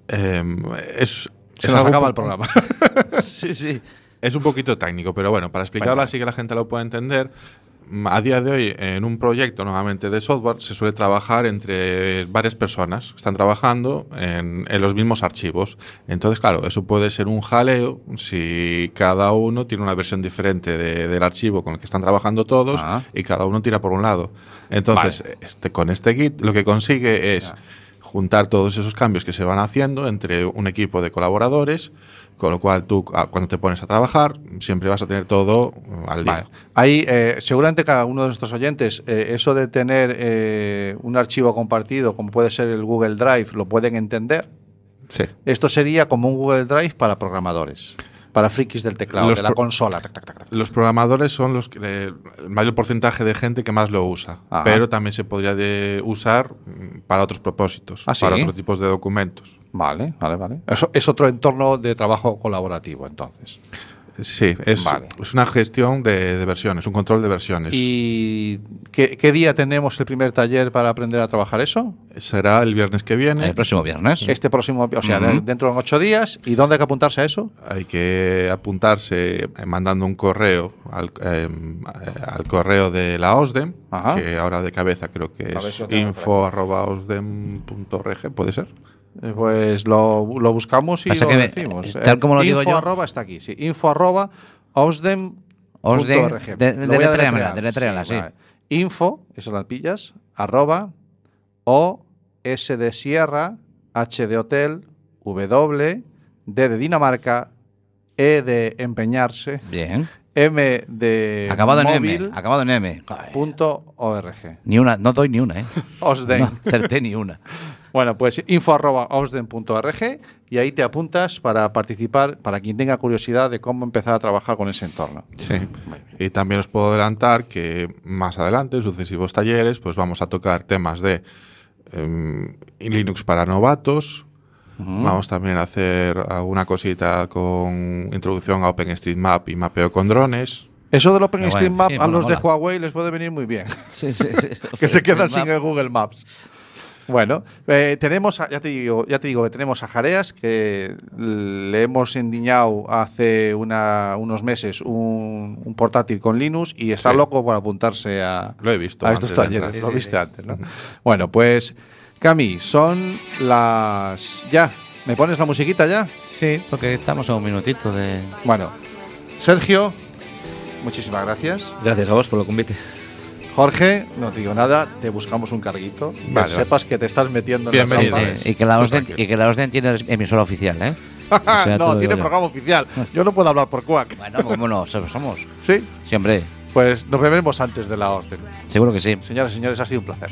Em, es, Se es nos acaba el programa. [laughs] Sí, sí. Es un poquito técnico, pero bueno, para explicarlo así que la gente lo pueda entender, a día de hoy en un proyecto normalmente de software se suele trabajar entre varias personas que están trabajando en, en los mismos archivos. Entonces, claro, eso puede ser un jaleo si cada uno tiene una versión diferente de- del archivo con el que están trabajando todos Ah. y cada uno tira por un lado. Entonces, este, con este Git lo que consigue es Ya. Juntar todos esos cambios que se van haciendo entre un equipo de colaboradores, con lo cual tú ah, cuando te pones a trabajar siempre vas a tener todo mm, al día. Vale. Ahí, eh, seguramente cada uno de nuestros oyentes, eh, eso de tener eh, un archivo compartido, como puede ser el Google Drive, lo pueden entender. Sí. Esto sería como un Google Drive para programadores, para frikis del teclado, Los de la consola. Tac, tac, tac, tac. Los programadores son los que, eh, el mayor porcentaje de gente que más lo usa, Ajá. pero también se podría de usar mm, para otros propósitos, ¿Ah, sí? para otros tipos de documentos. Vale, vale, vale. Eso es otro entorno de trabajo colaborativo, entonces. Sí, es, Vale. es una gestión de, de versiones, un control de versiones. ¿Y qué, qué día tenemos el primer taller para aprender a trabajar eso? Será el viernes que viene. El próximo viernes. Este próximo, o sea, dentro de ocho días. ¿Y dónde hay que apuntarse a eso? Hay que apuntarse eh, mandando un correo al, eh, eh, al correo de la OSDEM, Ajá. que ahora de cabeza creo que es info.osdem.org, ¿puede ser? Eh, Pues lo, lo buscamos y Pasa lo que me- decimos. tal como lo digo info yo- arroba está aquí, sí. Info arroba osdem. Osdem, de- a deletréamela, deletréala, sí. Info, eso las pillas, arroba o s de Sierra, h de hotel, w, d de Dinamarca, e de empeñarse, Bien. m de Acabado en móvil, M. Acabado en M. Joder. punto org. Ni una, no doy ni una, ¿eh? [laughs] Osdem. No acerté ni una. Bueno, pues info arroba osden.org y ahí te apuntas para participar, para quien tenga curiosidad de cómo empezar a trabajar con ese entorno. Sí. Y también os puedo adelantar que más adelante, en sucesivos talleres, pues vamos a tocar temas de em, Linux para novatos. Vamos también a hacer alguna cosita con introducción a OpenStreetMap y mapeo con drones. Eso del OpenStreetMap bueno, sí, a mola, los de. Huawei les puede venir muy bien, [laughs] Sí, sí, sí. [laughs] que se quedan sin el Google Maps. Bueno, eh, tenemos, a- ya te digo, ya te digo que tenemos a Jareas que le hemos endiñado hace una- unos meses un, un portátil con Linux y está Sí. loco por apuntarse a, Lo he visto a estos talleres. Lo Sí, viste sí. antes, ¿no? Bueno, pues Cami, son las... Ya, ¿me pones la musiquita ya? Sí, porque estamos a un minutito de. Bueno, Sergio, muchísimas gracias. Gracias a vos por lo convite. Jorge, no te digo nada, te buscamos un carguito. que Vale, sepas que te estás metiendo en Bienvenido. la Sí, Y que la Osden, y que la Osden tiene emisora oficial, ¿eh? [laughs] O sea, no, tiene yo. programa oficial. Yo no puedo hablar por Quack. Bueno, ¿cómo no? Somos-. [laughs] ¿Sí? Hombre. Pues nos veremos antes de la orden. Seguro que sí. Señoras y señores, ha sido un placer.